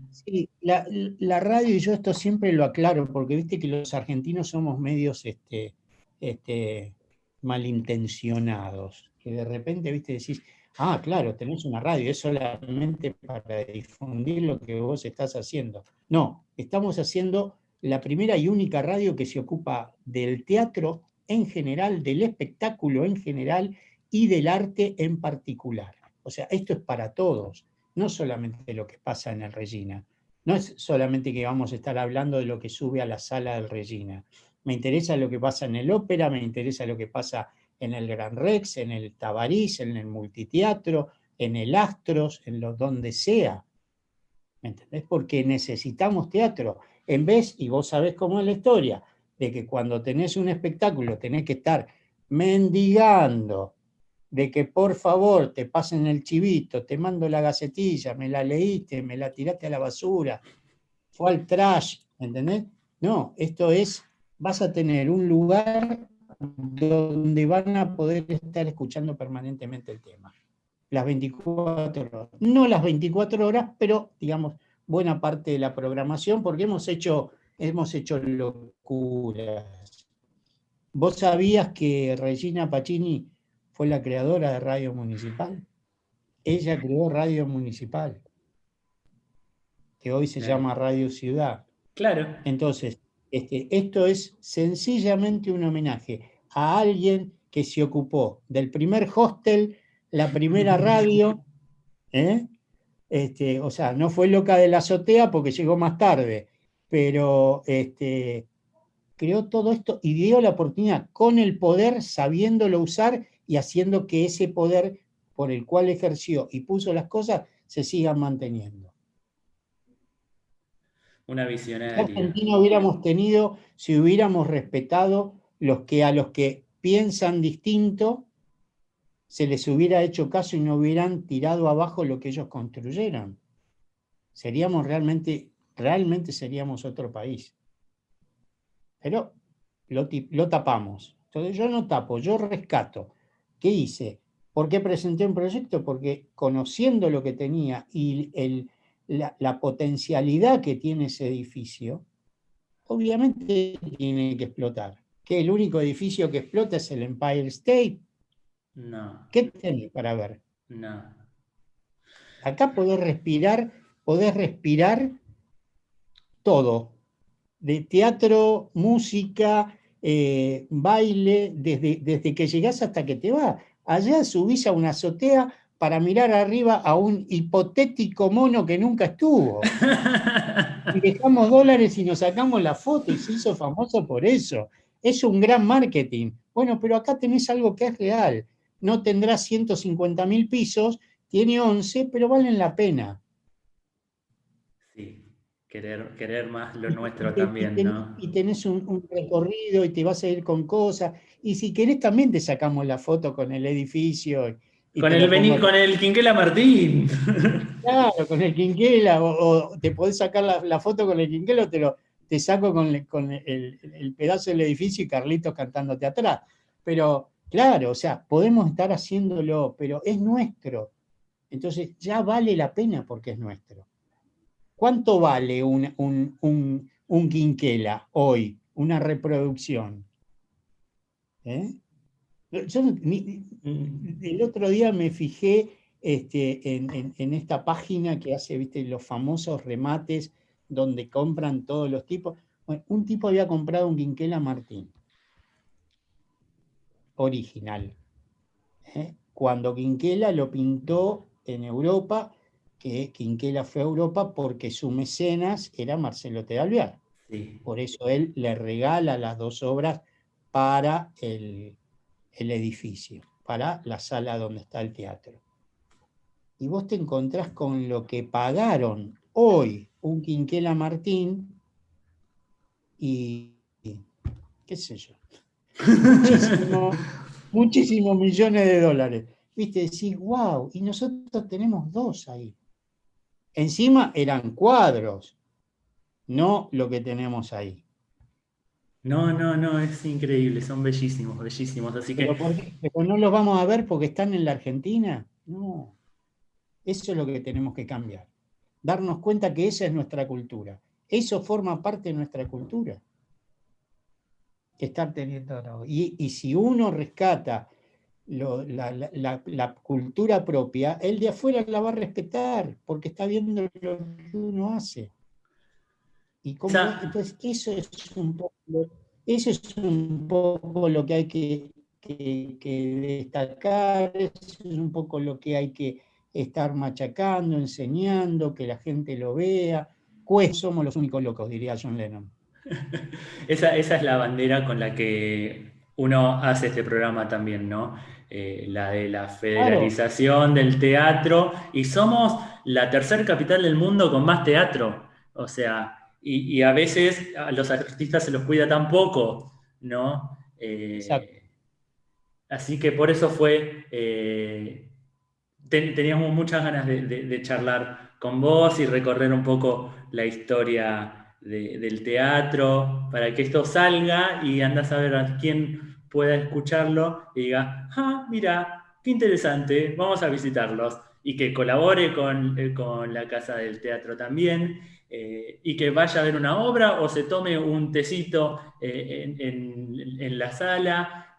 la, radio, y yo esto siempre lo aclaro, porque viste que los argentinos somos medios este, este, malintencionados, que de repente, viste, decís, ah, claro, tenés una radio, es solamente para difundir lo que vos estás haciendo. No, estamos haciendo la primera y única radio que se ocupa del teatro en general, del espectáculo en general y del arte en particular. O sea, esto es para todos, no solamente lo que pasa en el Regina. No es solamente que vamos a estar hablando de lo que sube a la sala del Regina. Me interesa lo que pasa en el ópera, me interesa lo que pasa en el Gran Rex, en el Tabarís, en el multiteatro, en el Astros, en lo donde sea. ¿Me entendés? Porque necesitamos teatro. En vez, y vos sabés cómo es la historia, de que cuando tenés un espectáculo tenés que estar mendigando de que por favor te pasen el chivito, te mando la gacetilla, me la leíste, me la tiraste a la basura, fue al trash, ¿entendés? No, esto es, vas a tener un lugar donde van a poder estar escuchando permanentemente el tema. Las 24 horas. No las 24 horas, pero digamos, buena parte de la programación, porque hemos hecho, hemos hecho locuras. ¿Vos sabías que Regina Pacini fue la creadora de Radio Municipal? Ella creó Radio Municipal, que hoy se llama Radio Ciudad. Claro. Entonces, este, esto es sencillamente un homenaje a alguien que se ocupó del primer hostel, la primera radio, ¿eh? este, o sea, no fue loca de la azotea porque llegó más tarde, pero este, creó todo esto y dio la oportunidad con el poder, sabiéndolo usar y haciendo que ese poder por el cual ejerció y puso las cosas se sigan manteniendo. Una visionaria. Argentina hubiéramos tenido si hubiéramos respetado los que a los que piensan distinto se les hubiera hecho caso y no hubieran tirado abajo lo que ellos construyeron. Seríamos realmente, realmente seríamos otro país. Pero lo, lo tapamos. Entonces yo no tapo, yo rescato. ¿Qué hice? ¿Por qué presenté un proyecto? Porque conociendo lo que tenía y el, la, potencialidad que tiene ese edificio, obviamente tiene que explotar. ¿Que el único edificio que explota es el Empire State? No. ¿Qué tenés para ver? No. Acá podés respirar, podés respirar todo. De teatro, música, eh, baile, desde, desde que llegás hasta que te vas. Allá subís a una azotea para mirar arriba a un hipotético mono que nunca estuvo. Y dejamos dólares y nos sacamos la foto y se hizo famoso por eso. Es un gran marketing. Bueno, pero acá tenés algo que es real. No tendrá 150 mil pisos, tiene 11, pero valen la pena. Querer, querer más lo nuestro también, ¿no? Y tenés un, un, recorrido y te vas a ir con cosas. Y si querés también te sacamos la foto con el edificio con el, con el Quinquela Martín. Claro, con el Quinquela, o, te podés sacar la, foto con el Quinquela o te, lo, te saco con, con el, pedazo del edificio y Carlitos cantándote atrás. Pero, claro, o sea, podemos estar haciéndolo, pero es nuestro. Entonces ya vale la pena porque es nuestro. ¿Cuánto vale un, un, un Quinquela hoy, una reproducción? ¿Eh? El otro día me fijé este, en, esta página que hace ¿viste, los famosos remates donde compran todos los tipos. un tipo había comprado un Quinquela Martín, original. ¿eh? Cuando Quinquela lo pintó en Europa, que Quinquela fue a Europa porque su mecenas era Marcelo Tedalviar. Por eso él le regala las dos obras para el, el edificio, para la sala donde está el teatro. Y vos te encontrás con lo que pagaron hoy un Quinquela Martín y, qué sé yo, muchísimos millones de dólares. Viste, decís, wow, y nosotros tenemos dos ahí. Encima eran cuadros, no lo que tenemos ahí. No, no, no, es increíble, son bellísimos, bellísimos. Así que. Pero, no los vamos a ver porque están en la Argentina. No. Eso es lo que tenemos que cambiar. Darnos cuenta que esa es nuestra cultura. Eso forma parte de nuestra cultura. Estar teniendo. Y, y si uno rescata la, cultura propia, el de afuera la va a respetar porque está viendo lo que uno hace. Y cómo, entonces, eso es un poco eso es un poco lo que hay que, destacar, eso es un poco lo que hay que estar machacando, enseñando, que la gente lo vea. Pues somos los únicos locos, diría John Lennon. esa, esa es la bandera con la que uno hace este programa también, ¿no? Eh, la de la federalización del teatro. Y somos la tercera capital del mundo con más teatro. O sea, y, a veces a los artistas se los cuida tan poco, ¿no? Eh, así que por eso fue, eh, teníamos muchas ganas de, charlar con vos y recorrer un poco la historia del teatro para que esto salga y andas a ver a quién pueda escucharlo y diga, ah, mira, qué interesante, vamos a visitarlos y que colabore con, eh, con la Casa del Teatro también eh, y que vaya a ver una obra o se tome un tecito eh, en, la sala.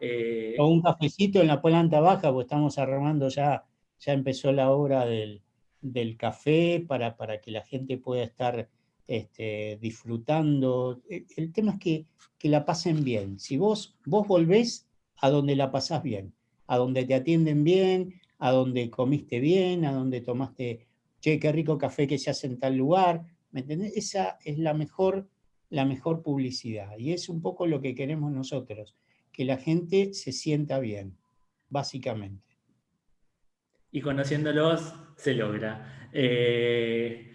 O un cafecito en la planta baja, porque estamos armando ya, ya empezó la obra del, café para, para, que la gente pueda estar este, disfrutando. El tema es que, que, la pasen bien. Si vos, vos volvés a donde la pasás bien, a donde te atienden bien, a donde comiste bien, a donde tomaste, che, qué rico café que se hace en tal lugar, ¿Me Esa es la mejor, la mejor publicidad y es un poco lo que queremos nosotros, que la gente se sienta bien, básicamente. Y conociéndolos se logra. Eh,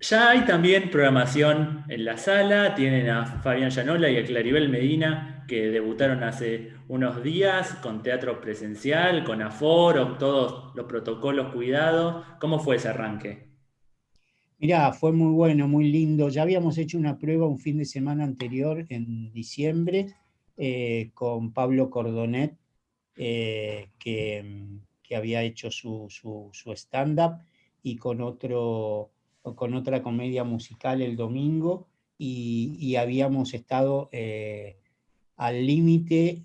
ya hay también programación en la sala, tienen a Fabián Llanola y a Claribel Medina que debutaron hace unos días con teatro presencial, con aforo, todos los protocolos cuidados. ¿Cómo fue ese arranque? Mirá, fue muy bueno, muy lindo. Ya habíamos hecho una prueba un fin de semana anterior, en diciembre, eh, con Pablo Cordonet, eh, que, había hecho su, stand-up, y con, otro, con otra comedia musical el domingo, y, habíamos estado eh, al límite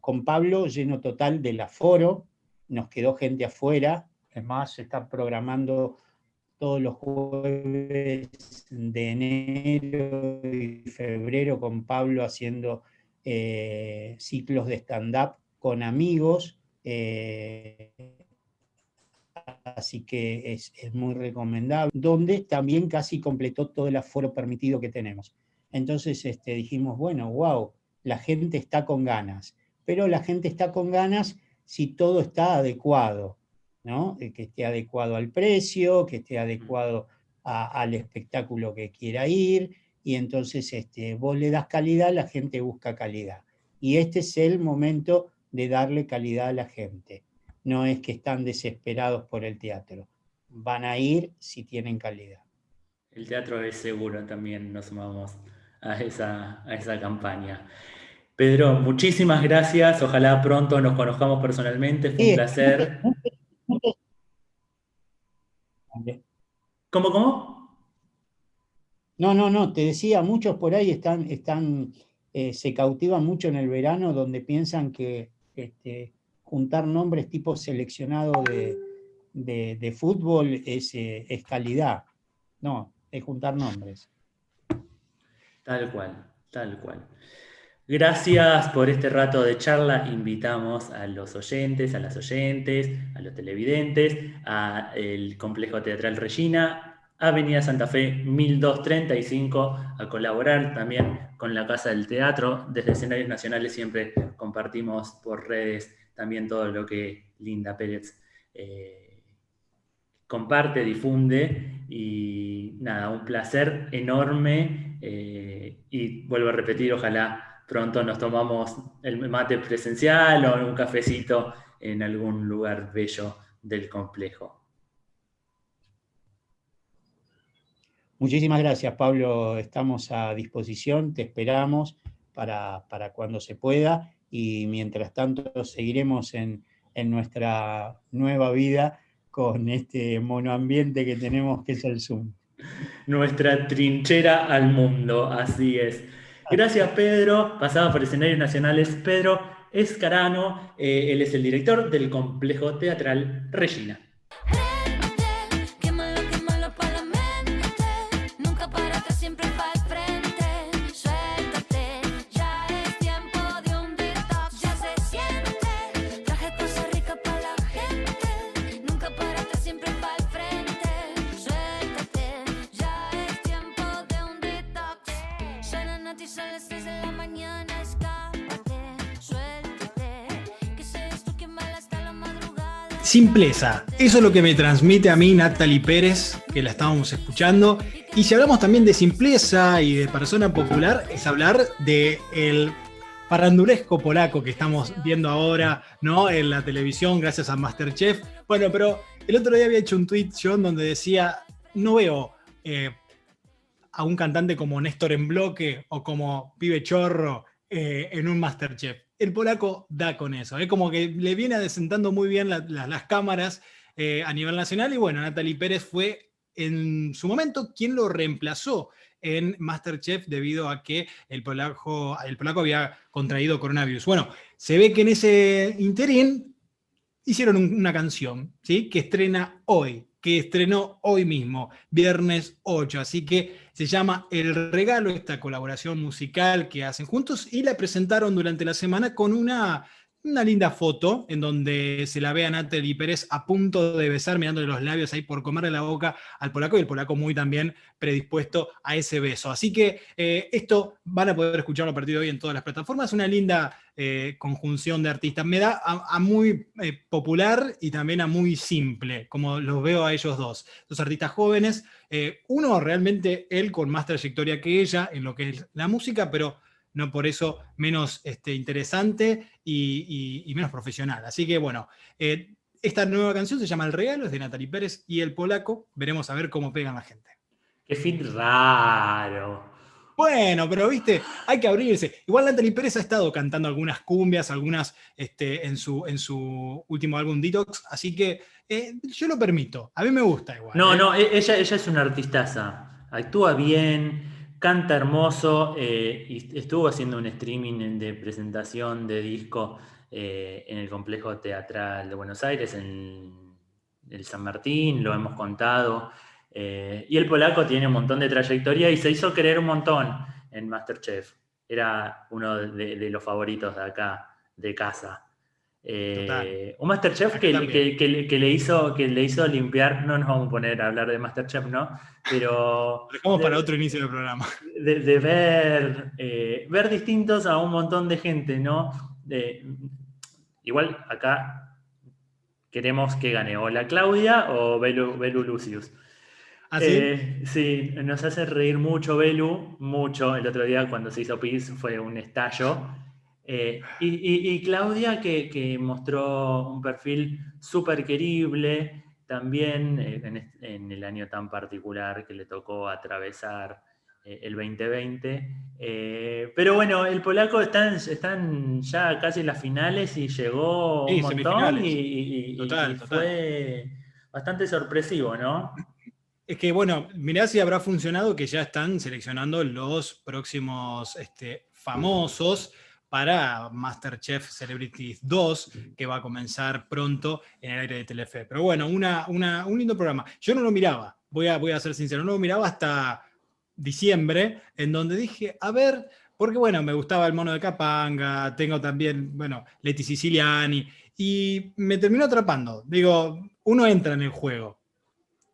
con Pablo, lleno total del aforo, nos quedó gente afuera, es más, se está programando todos los jueves de enero y febrero con Pablo haciendo eh, ciclos de stand-up con amigos. Eh, así que es, muy recomendable, donde también casi completó todo el aforo permitido que tenemos. Entonces este, dijimos, bueno, wow, la gente está con ganas, pero la gente está con ganas si todo está adecuado. Eh, que esté adecuado al precio, que esté adecuado al espectáculo que quiera ir, y entonces este, vos le das calidad, la gente busca calidad. Y este es el momento de darle calidad a la gente. No es que están desesperados por el teatro, van a ir si tienen calidad. El teatro es seguro también, nos sumamos a esa, a esa campaña. Pedro, muchísimas gracias. Ojalá pronto nos conozcamos personalmente. Fue un placer. ¿Cómo, cómo? No, no, no, te decía, muchos por ahí están, están eh, se cautivan mucho en el verano donde piensan que este, juntar nombres tipo seleccionado de, fútbol es, eh, es calidad. No, es juntar nombres. Tal cual, tal cual. Gracias por este rato de charla. Invitamos a los oyentes, a las oyentes, a los televidentes, al Complejo Teatral Regina, Avenida Santa Fe 1235, a colaborar también con la Casa del Teatro. Desde escenarios nacionales siempre compartimos por redes también todo lo que Linda Pérez eh, comparte, difunde. Y nada, un placer enorme. Eh, y vuelvo a repetir, ojalá pronto nos tomamos el mate presencial o un cafecito en algún lugar bello del complejo. Muchísimas gracias, Pablo. Estamos a disposición, te esperamos para, cuando se pueda y mientras tanto seguiremos en, en nuestra nueva vida con este monoambiente que tenemos que es el Zoom. Nuestra trinchera al mundo, así es. Gracias, Pedro. Pasaba por escenarios nacionales. Pedro Escarano, eh, él es el director del complejo teatral Regina. Simpleza. Eso es lo que me transmite a mí Natalie Pérez, que la estábamos escuchando. Y si hablamos también de simpleza y de persona popular, es hablar de el farandulesco polaco que estamos viendo ahora, ¿no? En la televisión, gracias a Masterchef. Bueno, pero el otro día había hecho un tweet, John, donde decía, no veo eh, a un cantante como Néstor en bloque o como Pibe Chorro eh, en un Masterchef. El polaco da con eso, es como que le viene adesentando muy bien las cámaras eh, a nivel nacional y bueno, Natalie Pérez fue en su momento quien lo reemplazó en Masterchef debido a que el polaco, el polaco había contraído coronavirus. Bueno, se ve que en ese interín hicieron una canción, ¿sí? Que estrena hoy, que estrenó hoy mismo, viernes 8. Así que se llama El Regalo, esta colaboración musical que hacen juntos y la presentaron durante la semana con una una linda foto en donde se la ve a Natalie Pérez a punto de besar, mirándole los labios ahí por comerle la boca al polaco y el polaco muy también predispuesto a ese beso. Así que eh, esto van a poder escucharlo a partir de hoy en todas las plataformas. Una linda eh, conjunción de artistas. Me da a, muy eh, popular y también a muy simple, como los veo a ellos dos. Dos artistas jóvenes. uno realmente él con más trayectoria que ella en lo que es la música, pero no por eso menos este, interesante y, menos profesional. Así que bueno, eh, esta nueva canción se llama El Regalo, es de Natalie Pérez y el polaco. Veremos a ver cómo pegan la gente. Qué fit raro. Bueno, pero viste, hay que abrirse. Igual Natalie Pérez ha estado cantando algunas cumbias, algunas este, en, su, en su último álbum Detox, así que eh, yo lo permito. A mí me gusta igual. No, ¿eh? no, e-, ella, ella es una artistaza. Actúa bien, canta hermoso eh, y estuvo haciendo un streaming de presentación de disco eh, en el complejo teatral de Buenos Aires, en el San Martín, lo hemos contado. Eh, y el polaco tiene un montón de trayectoria y se hizo querer un montón en Masterchef. Era uno de los favoritos de acá, de casa. Eh, un Masterchef que, le hizo, que le hizo limpiar, no nos vamos a poner a hablar de Masterchef, ¿no? Pero... dejamos para otro inicio del programa. De, ver, eh, ver distintos a un montón de gente, ¿no? igual acá queremos que gane o la Claudia o Belu, Lucius. ¿Ah, sí? Eh, sí, nos hace reír mucho Belu, mucho. El otro día cuando se hizo PIS fue un estallo. Eh, y, Claudia, que, mostró un perfil súper querible, también eh, en, el año tan particular que le tocó atravesar eh, el 2020. pero bueno, el polaco están, están ya casi en las finales y llegó un montón y, fue bastante sorpresivo, ¿no? Es que bueno, mirá si habrá funcionado que ya están seleccionando los próximos este, famosos para Masterchef Celebrities 2, que va a comenzar pronto en el aire de Telefe. Pero bueno, una, un lindo programa. Yo no lo miraba, voy a, voy a ser sincero, no lo miraba hasta diciembre, en donde dije, a ver, porque bueno, me gustaba el mono de Capanga, tengo también, bueno, Leti Siciliani, y me terminó atrapando. Digo, uno entra en el juego,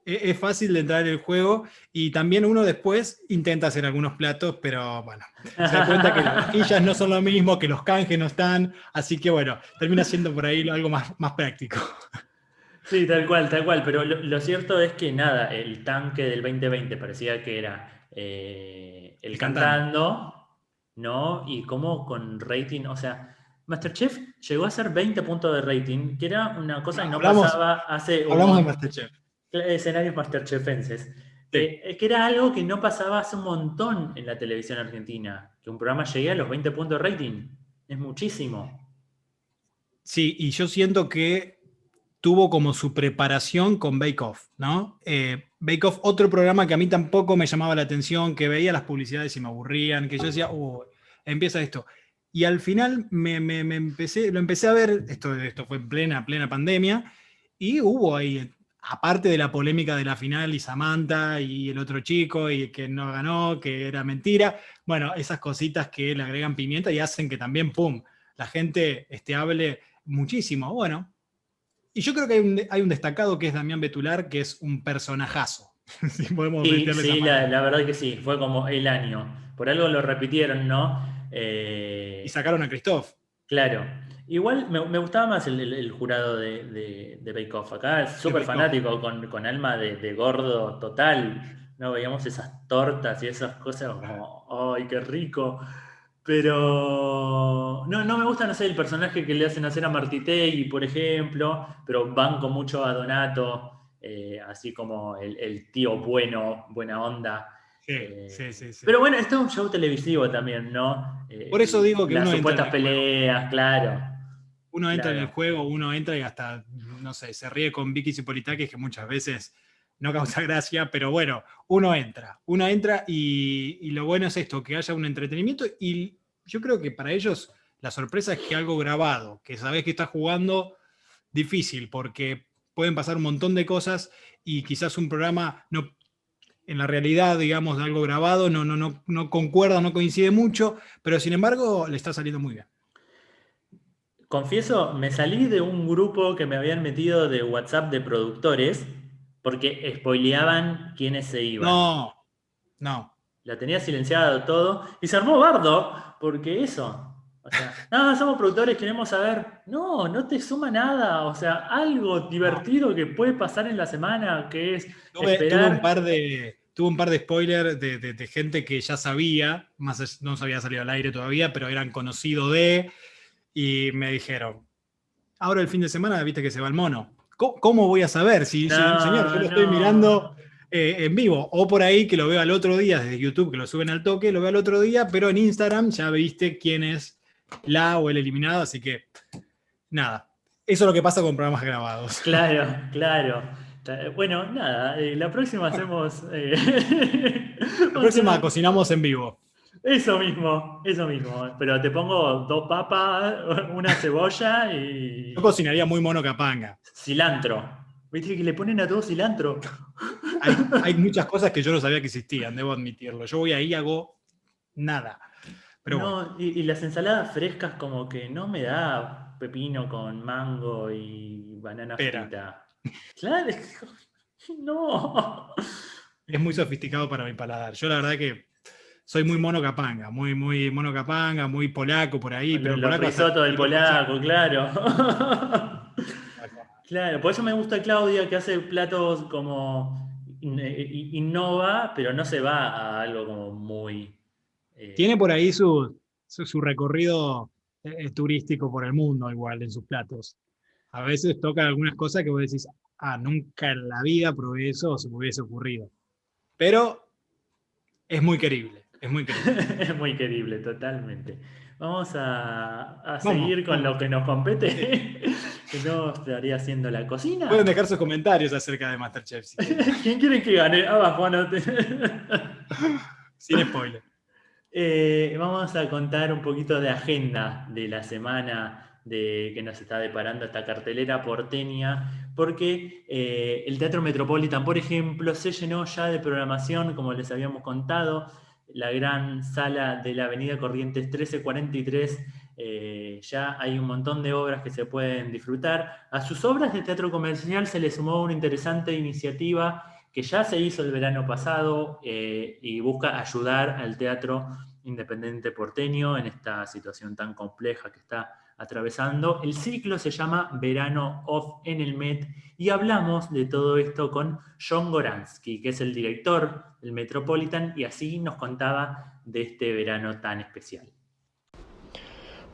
es fácil de entrar en el juego y también uno después intenta hacer algunos platos, pero bueno, se da cuenta que las vajillas no son lo mismo, que los canjes no están, así que bueno, termina siendo por ahí algo más, más práctico. Sí, tal cual, tal cual, pero lo, cierto es que nada, el tanque del 2020 parecía que era eh, el cantando, ¿no? Y como con rating, o sea, Masterchef llegó a ser 20 puntos de rating, que era una cosa que no pasaba hace... Hablamos de Masterchef escenarios masterchefenses. Eh, que era algo que no pasaba hace un montón en la televisión argentina, que un programa llegue a los 20 puntos de rating. Es muchísimo. Sí, y yo siento que tuvo como su preparación con Bake Off, ¿no? Eh, Bake Off, otro programa que a mí tampoco me llamaba la atención, que veía las publicidades y me aburrían, que yo decía, uh, empieza esto. Y al final me, empecé, lo empecé a ver, esto, esto fue en plena, plena pandemia, y hubo ahí aparte de la polémica de la final y Samantha y el otro chico y que no ganó, que era mentira, bueno, esas cositas que le agregan pimienta y hacen que también, ¡pum!, la gente este, hable muchísimo. Bueno, y yo creo que hay un, destacado que es Damián Betular, que es un personajazo. sí, sí la, verdad que sí, fue como el año. Por algo lo repitieron, ¿no? Eh, y sacaron a Christoph. Claro. Igual me, gustaba más el, jurado de, de, Bake Off. Acá es súper fanático, con, alma de, gordo total. ¿no? Veíamos esas tortas y esas cosas como, ¡ay, qué rico! Pero no, no me gusta, no sé, el personaje que le hacen hacer a Martitegui, por ejemplo, pero banco mucho a Donato, eh, así como el, tío bueno, buena onda. Sí, sí, sí, Pero bueno, esto es un show televisivo también, ¿no? Eh, por eso digo que las supuestas peleas, claro. Uno entra en el juego, uno entra y hasta, no sé, se ríe con Vicky Cipolitakis, que muchas veces no causa gracia, pero bueno, uno entra, uno entra y, lo bueno es esto, que haya un entretenimiento y yo creo que para ellos la sorpresa es que algo grabado, que sabes que estás jugando difícil, porque pueden pasar un montón de cosas y quizás un programa no en la realidad, digamos, de algo grabado no, no, no, no concuerda, no coincide mucho, pero sin embargo le está saliendo muy bien. Confieso, me salí de un grupo que me habían metido de WhatsApp de productores porque spoileaban quiénes se iban. No, no. La tenía silenciado todo y se armó bardo porque eso. O sea, no, somos productores, queremos saber. No, no te suma nada. O sea, algo divertido que puede pasar en la semana, que es esperar. un par de, tuvo un par de spoilers de, gente que ya sabía, más no se había salido al aire todavía, pero eran conocidos de, y me dijeron, ahora el fin de semana viste que se va el mono. ¿Cómo, voy a saber si, señor, yo lo estoy mirando eh, en vivo? O por ahí que lo veo al otro día, desde YouTube, que lo suben al toque, lo veo al otro día, pero en Instagram ya viste quién es la o el eliminado, así que nada. Eso es lo que pasa con programas grabados. Claro, claro. Bueno, nada, eh, la próxima hacemos. Eh, la próxima cocinamos en vivo. Eso mismo, eso mismo. Pero te pongo dos papas, una cebolla y. Yo cocinaría muy mono capanga. Cilantro. Viste que le ponen a todo cilantro. Hay, muchas cosas que yo no sabía que existían, debo admitirlo. Yo voy ahí y hago nada. Pero no, y, las ensaladas frescas, como que no me da pepino con mango y banana frita. Claro, no. Es muy sofisticado para mi paladar. Yo la verdad que soy muy mono capanga, muy, muy mono capanga, muy polaco por ahí. Pero risotto del polaco, claro. claro, por eso me gusta Claudia que hace platos como innova, pero no se va a algo como muy. Eh, Tiene por ahí su, su, recorrido eh, turístico por el mundo, igual en sus platos. A veces toca algunas cosas que vos decís, ah, nunca en la vida probé eso o se me hubiese ocurrido. Pero es muy querible. Es muy querible. es muy querible, totalmente. Vamos a, seguir con lo que nos compete, que no estaría haciendo la cocina. Pueden dejar sus comentarios acerca de Masterchef. ¿Quién quiere que gane? Abajo, Sin spoiler. Eh, vamos a contar un poquito de agenda de la semana de, que nos está deparando esta cartelera porteña, porque eh, el Teatro Metropolitan, por ejemplo, se llenó ya de programación, como les habíamos contado la gran sala de la Avenida Corrientes 1343. Eh, ya hay un montón de obras que se pueden disfrutar. A sus obras de teatro comercial se le sumó una interesante iniciativa que ya se hizo el verano pasado eh, y busca ayudar al teatro independiente porteño en esta situación tan compleja que está atravesando. El ciclo se llama Verano Off en el Met y hablamos de todo esto con John Goransky, que es el director del Metropolitan, y así nos contaba de este verano tan especial.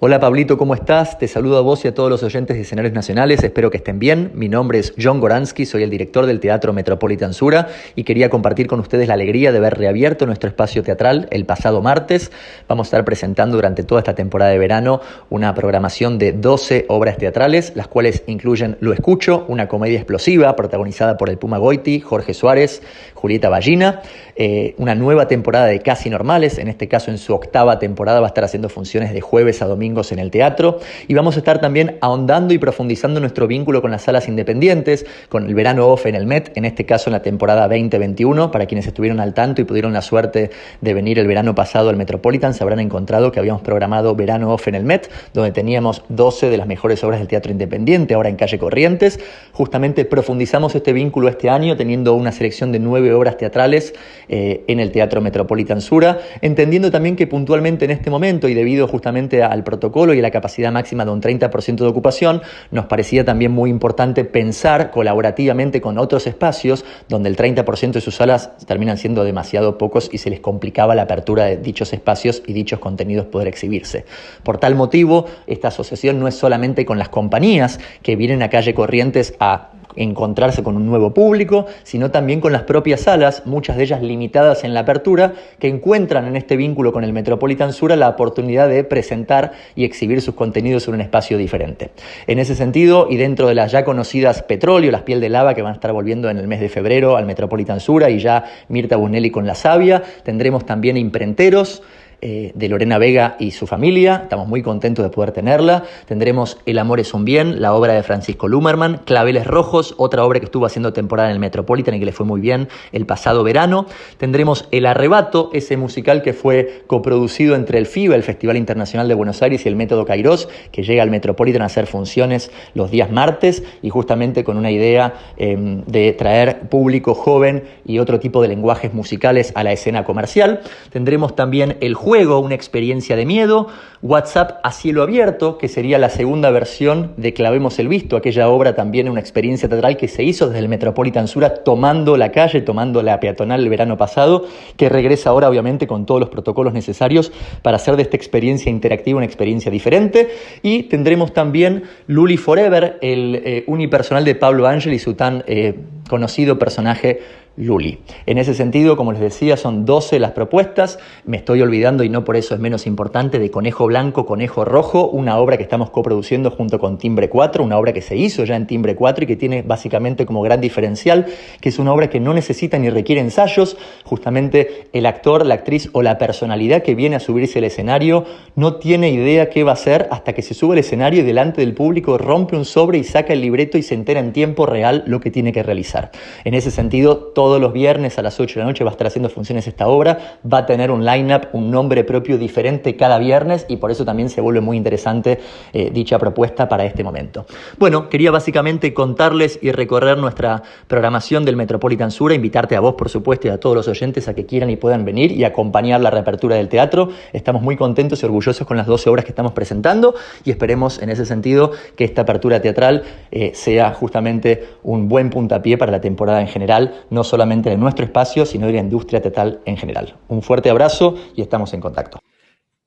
Hola Pablito, ¿cómo estás? Te saludo a vos y a todos los oyentes de escenarios nacionales, espero que estén bien. Mi nombre es John Goransky, soy el director del Teatro Metropolitan Sura y quería compartir con ustedes la alegría de ver reabierto nuestro espacio teatral el pasado martes. Vamos a estar presentando durante toda esta temporada de verano una programación de 12 obras teatrales, las cuales incluyen Lo Escucho, una comedia explosiva protagonizada por el Puma Goiti, Jorge Suárez, Julieta Ballina, eh, una nueva temporada de Casi Normales, en este caso en su octava temporada va a estar haciendo funciones de jueves a domingo en el teatro y vamos a estar también ahondando y profundizando nuestro vínculo con las salas independientes, con el verano off en el Met, en este caso en la temporada 2021, para quienes estuvieron al tanto y pudieron la suerte de venir el verano pasado al Metropolitan, se habrán encontrado que habíamos programado verano off en el Met, donde teníamos 12 de las mejores obras del teatro independiente, ahora en calle Corrientes. Justamente profundizamos este vínculo este año teniendo una selección de nueve obras teatrales eh, en el Teatro Metropolitan Sura, entendiendo también que puntualmente en este momento y debido justamente al protocolo y la capacidad máxima de un 30% de ocupación, nos parecía también muy importante pensar colaborativamente con otros espacios donde el 30% de sus salas terminan siendo demasiado pocos y se les complicaba la apertura de dichos espacios y dichos contenidos poder exhibirse. Por tal motivo, esta asociación no es solamente con las compañías que vienen a calle Corrientes a encontrarse con un nuevo público, sino también con las propias salas, muchas de ellas limitadas en la apertura, que encuentran en este vínculo con el Metropolitan Sura la oportunidad de presentar y exhibir sus contenidos en un espacio diferente. En ese sentido, y dentro de las ya conocidas Petróleo, las piel de lava que van a estar volviendo en el mes de febrero al Metropolitan Sura y ya Mirta Bunelli con La Sabia, tendremos también imprenteros, eh, de Lorena Vega y su familia. Estamos muy contentos de poder tenerla. Tendremos El amor es un bien, la obra de Francisco Lumerman, Claveles Rojos, otra obra que estuvo haciendo temporada en el Metropolitan y que le fue muy bien el pasado verano. Tendremos El arrebato, ese musical que fue coproducido entre el FIBA, el Festival Internacional de Buenos Aires, y el Método Kairos, que llega al Metropolitan a hacer funciones los días martes y justamente con una idea em, de traer público joven y otro tipo de lenguajes musicales a la escena comercial. Tendremos también el juego, una experiencia de miedo, WhatsApp a cielo abierto, que sería la segunda versión de Clavemos el Visto, aquella obra también una experiencia teatral que se hizo desde el Metropolitan Sura tomando la calle, tomando la peatonal el verano pasado, que regresa ahora obviamente con todos los protocolos necesarios para hacer de esta experiencia interactiva una experiencia diferente. Y tendremos también Luli Forever, el eh, unipersonal de Pablo Ángel y su tan eh, conocido personaje Luli. En ese sentido, como les decía, son 12 las propuestas. Me estoy olvidando, y no por eso es menos importante, de Conejo Blanco, Conejo Rojo, una obra que estamos coproduciendo junto con Timbre 4, una obra que se hizo ya en Timbre 4 y que tiene básicamente como gran diferencial que es una obra que no necesita ni requiere ensayos. Justamente el actor, la actriz o la personalidad que viene a subirse al escenario no tiene idea qué va a hacer hasta que se sube al escenario y delante del público rompe un sobre y saca el libreto y se entera en tiempo real lo que tiene que realizar. En ese sentido, todos los viernes a las 8 de la noche va a estar haciendo funciones esta obra, va a tener un line-up, un nombre propio diferente cada viernes y por eso también se vuelve muy interesante eh, dicha propuesta para este momento. Bueno, quería básicamente contarles y recorrer nuestra programación del Metropolitan Sur, invitarte a vos, por supuesto, y a todos los oyentes a que quieran y puedan venir y acompañar la reapertura del teatro. Estamos muy contentos y orgullosos con las 12 obras que estamos presentando y esperemos en ese sentido que esta apertura teatral eh, sea justamente un buen puntapié para la temporada en general, no solamente de nuestro espacio, sino de la industria teatral en general. Un fuerte abrazo y estamos en contacto.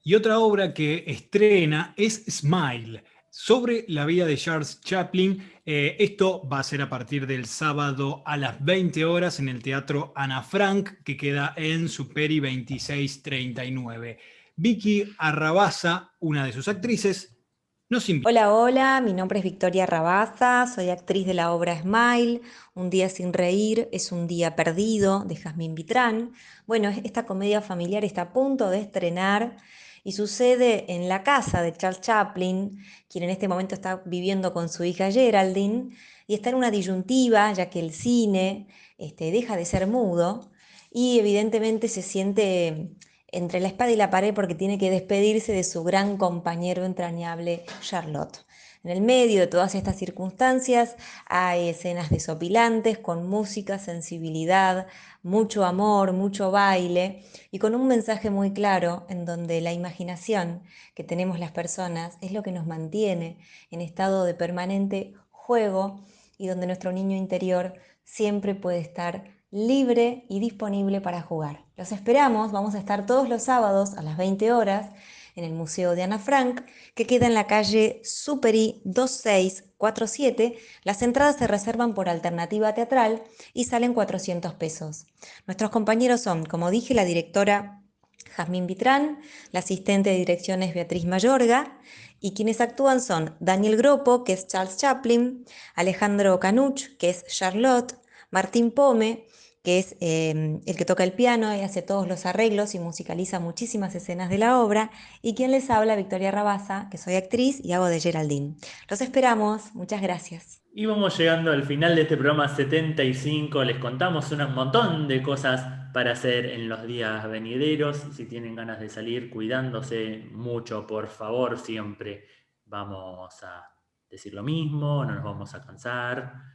Y otra obra que estrena es Smile, sobre la vida de Charles Chaplin. Eh, esto va a ser a partir del sábado a las 20 horas en el Teatro Ana Frank, que queda en Superi 2639. Vicky Arrabaza, una de sus actrices, Hola, hola, mi nombre es Victoria Rabaza, soy actriz de la obra Smile, Un día sin reír es un día perdido de Jazmín Vitrán. Bueno, esta comedia familiar está a punto de estrenar y sucede en la casa de Charles Chaplin, quien en este momento está viviendo con su hija Geraldine, y está en una disyuntiva, ya que el cine este, deja de ser mudo y evidentemente se siente entre la espada y la pared porque tiene que despedirse de su gran compañero entrañable Charlotte. En el medio de todas estas circunstancias hay escenas desopilantes con música, sensibilidad, mucho amor, mucho baile y con un mensaje muy claro en donde la imaginación que tenemos las personas es lo que nos mantiene en estado de permanente juego y donde nuestro niño interior siempre puede estar libre y disponible para jugar. Los esperamos, vamos a estar todos los sábados a las 20 horas en el Museo de Ana Frank, que queda en la calle Superi 2647. Las entradas se reservan por alternativa teatral y salen 400 pesos. Nuestros compañeros son, como dije, la directora Jazmín Vitrán, la asistente de dirección es Beatriz Mayorga, y quienes actúan son Daniel Gropo, que es Charles Chaplin, Alejandro Canuch, que es Charlotte, Martín Pome, que es em, el que toca el piano y hace todos los arreglos y musicaliza muchísimas escenas de la obra, y quien les habla, Victoria Rabasa, que soy actriz y hago de Geraldine. Los esperamos, muchas gracias. Y vamos llegando al final de este programa 75, les contamos un montón de cosas para hacer en los días venideros, si tienen ganas de salir cuidándose mucho, por favor, siempre vamos a decir lo mismo, no nos vamos a cansar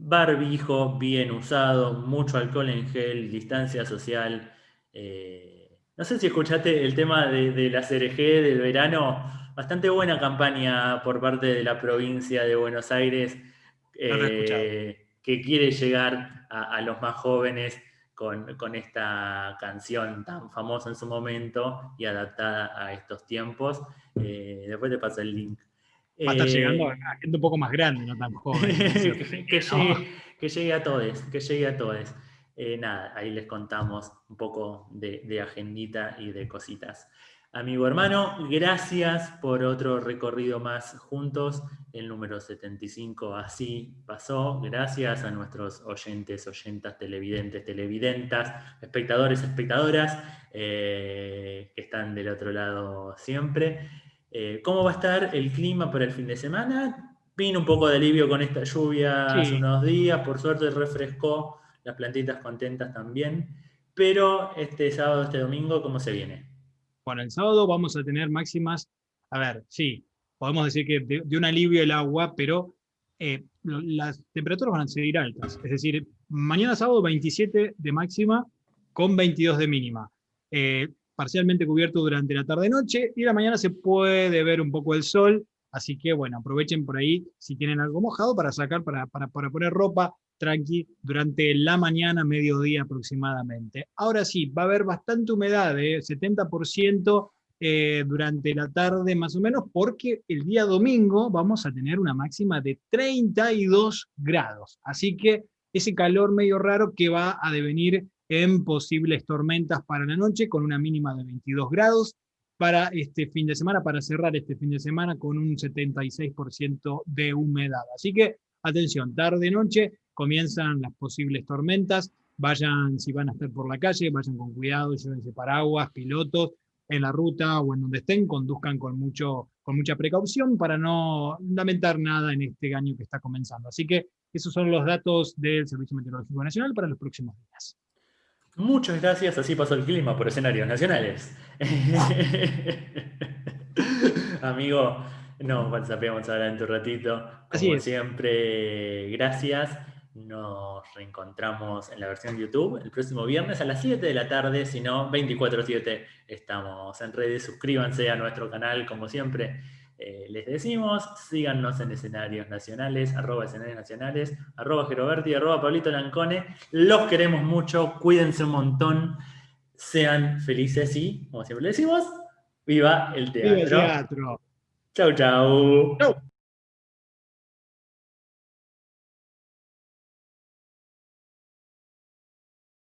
barbijo bien usado, mucho alcohol en gel, distancia social, eh, No sé si escuchaste el tema de, la CRG del verano. Bastante buena campaña por parte de la provincia de Buenos Aires eh, que quiere llegar a, los más jóvenes con, esta canción tan famosa en su momento y adaptada a estos tiempos. Eh, después te paso el link. Va a estar llegando a gente un poco más grande, no tan joven. que, llegue, que, llegue, a todos, que llegue a todos. Eh, nada, ahí les contamos un poco de, agendita y de cositas. Amigo hermano, gracias por otro recorrido más juntos. El número 75 así pasó. Gracias a nuestros oyentes, oyentas, televidentes, televidentas, espectadores, espectadoras eh, que están del otro lado siempre. Eh, ¿Cómo va a estar el clima para el fin de semana? Vino un poco de alivio con esta lluvia hace unos días, por suerte refrescó las plantitas contentas también. Pero este sábado, este domingo, ¿cómo se viene? Bueno, el sábado vamos a tener máximas, a ver, sí, podemos decir que de, un alivio el agua, pero eh, las temperaturas van a seguir altas. Es decir, mañana sábado 27 de máxima con 22 de mínima. Eh, parcialmente cubierto durante la tarde-noche y la mañana se puede ver un poco el sol, así que bueno, aprovechen por ahí si tienen algo mojado para sacar, para, para, para poner ropa, tranqui durante la mañana, mediodía aproximadamente. Ahora sí, va a haber bastante humedad, ¿eh? 70% eh, durante la tarde más o menos, porque el día domingo vamos a tener una máxima de 32 grados. Así que ese calor medio raro que va a devenir en posibles tormentas para la noche con una mínima de 22 grados para este fin de semana, para cerrar este fin de semana con un 76% de humedad. Así que atención, tarde-noche comienzan las posibles tormentas. Vayan, si van a estar por la calle, vayan con cuidado, llévense paraguas, pilotos, en la ruta o en donde estén, conduzcan con, mucho, con mucha precaución para no lamentar nada en este año que está comenzando. Así que esos son los datos del Servicio Meteorológico Nacional para los próximos días. Muchas gracias, así pasó el clima por escenarios nacionales. Amigo, nos WhatsAppamos ahora en tu ratito. Como siempre, gracias. Nos reencontramos en la versión YouTube el próximo viernes a las 7 de la tarde, si no, 24-7 estamos en redes. Suscríbanse a nuestro canal, como siempre eh, les decimos. Síganos en escenarios nacionales, arroba escenarios nacionales, arroba Geroberti, arroba Pablito Lancone. Los queremos mucho, cuídense un montón, sean felices y, como siempre decimos, viva el teatro. Viva el teatro. Chau, chau. Chau.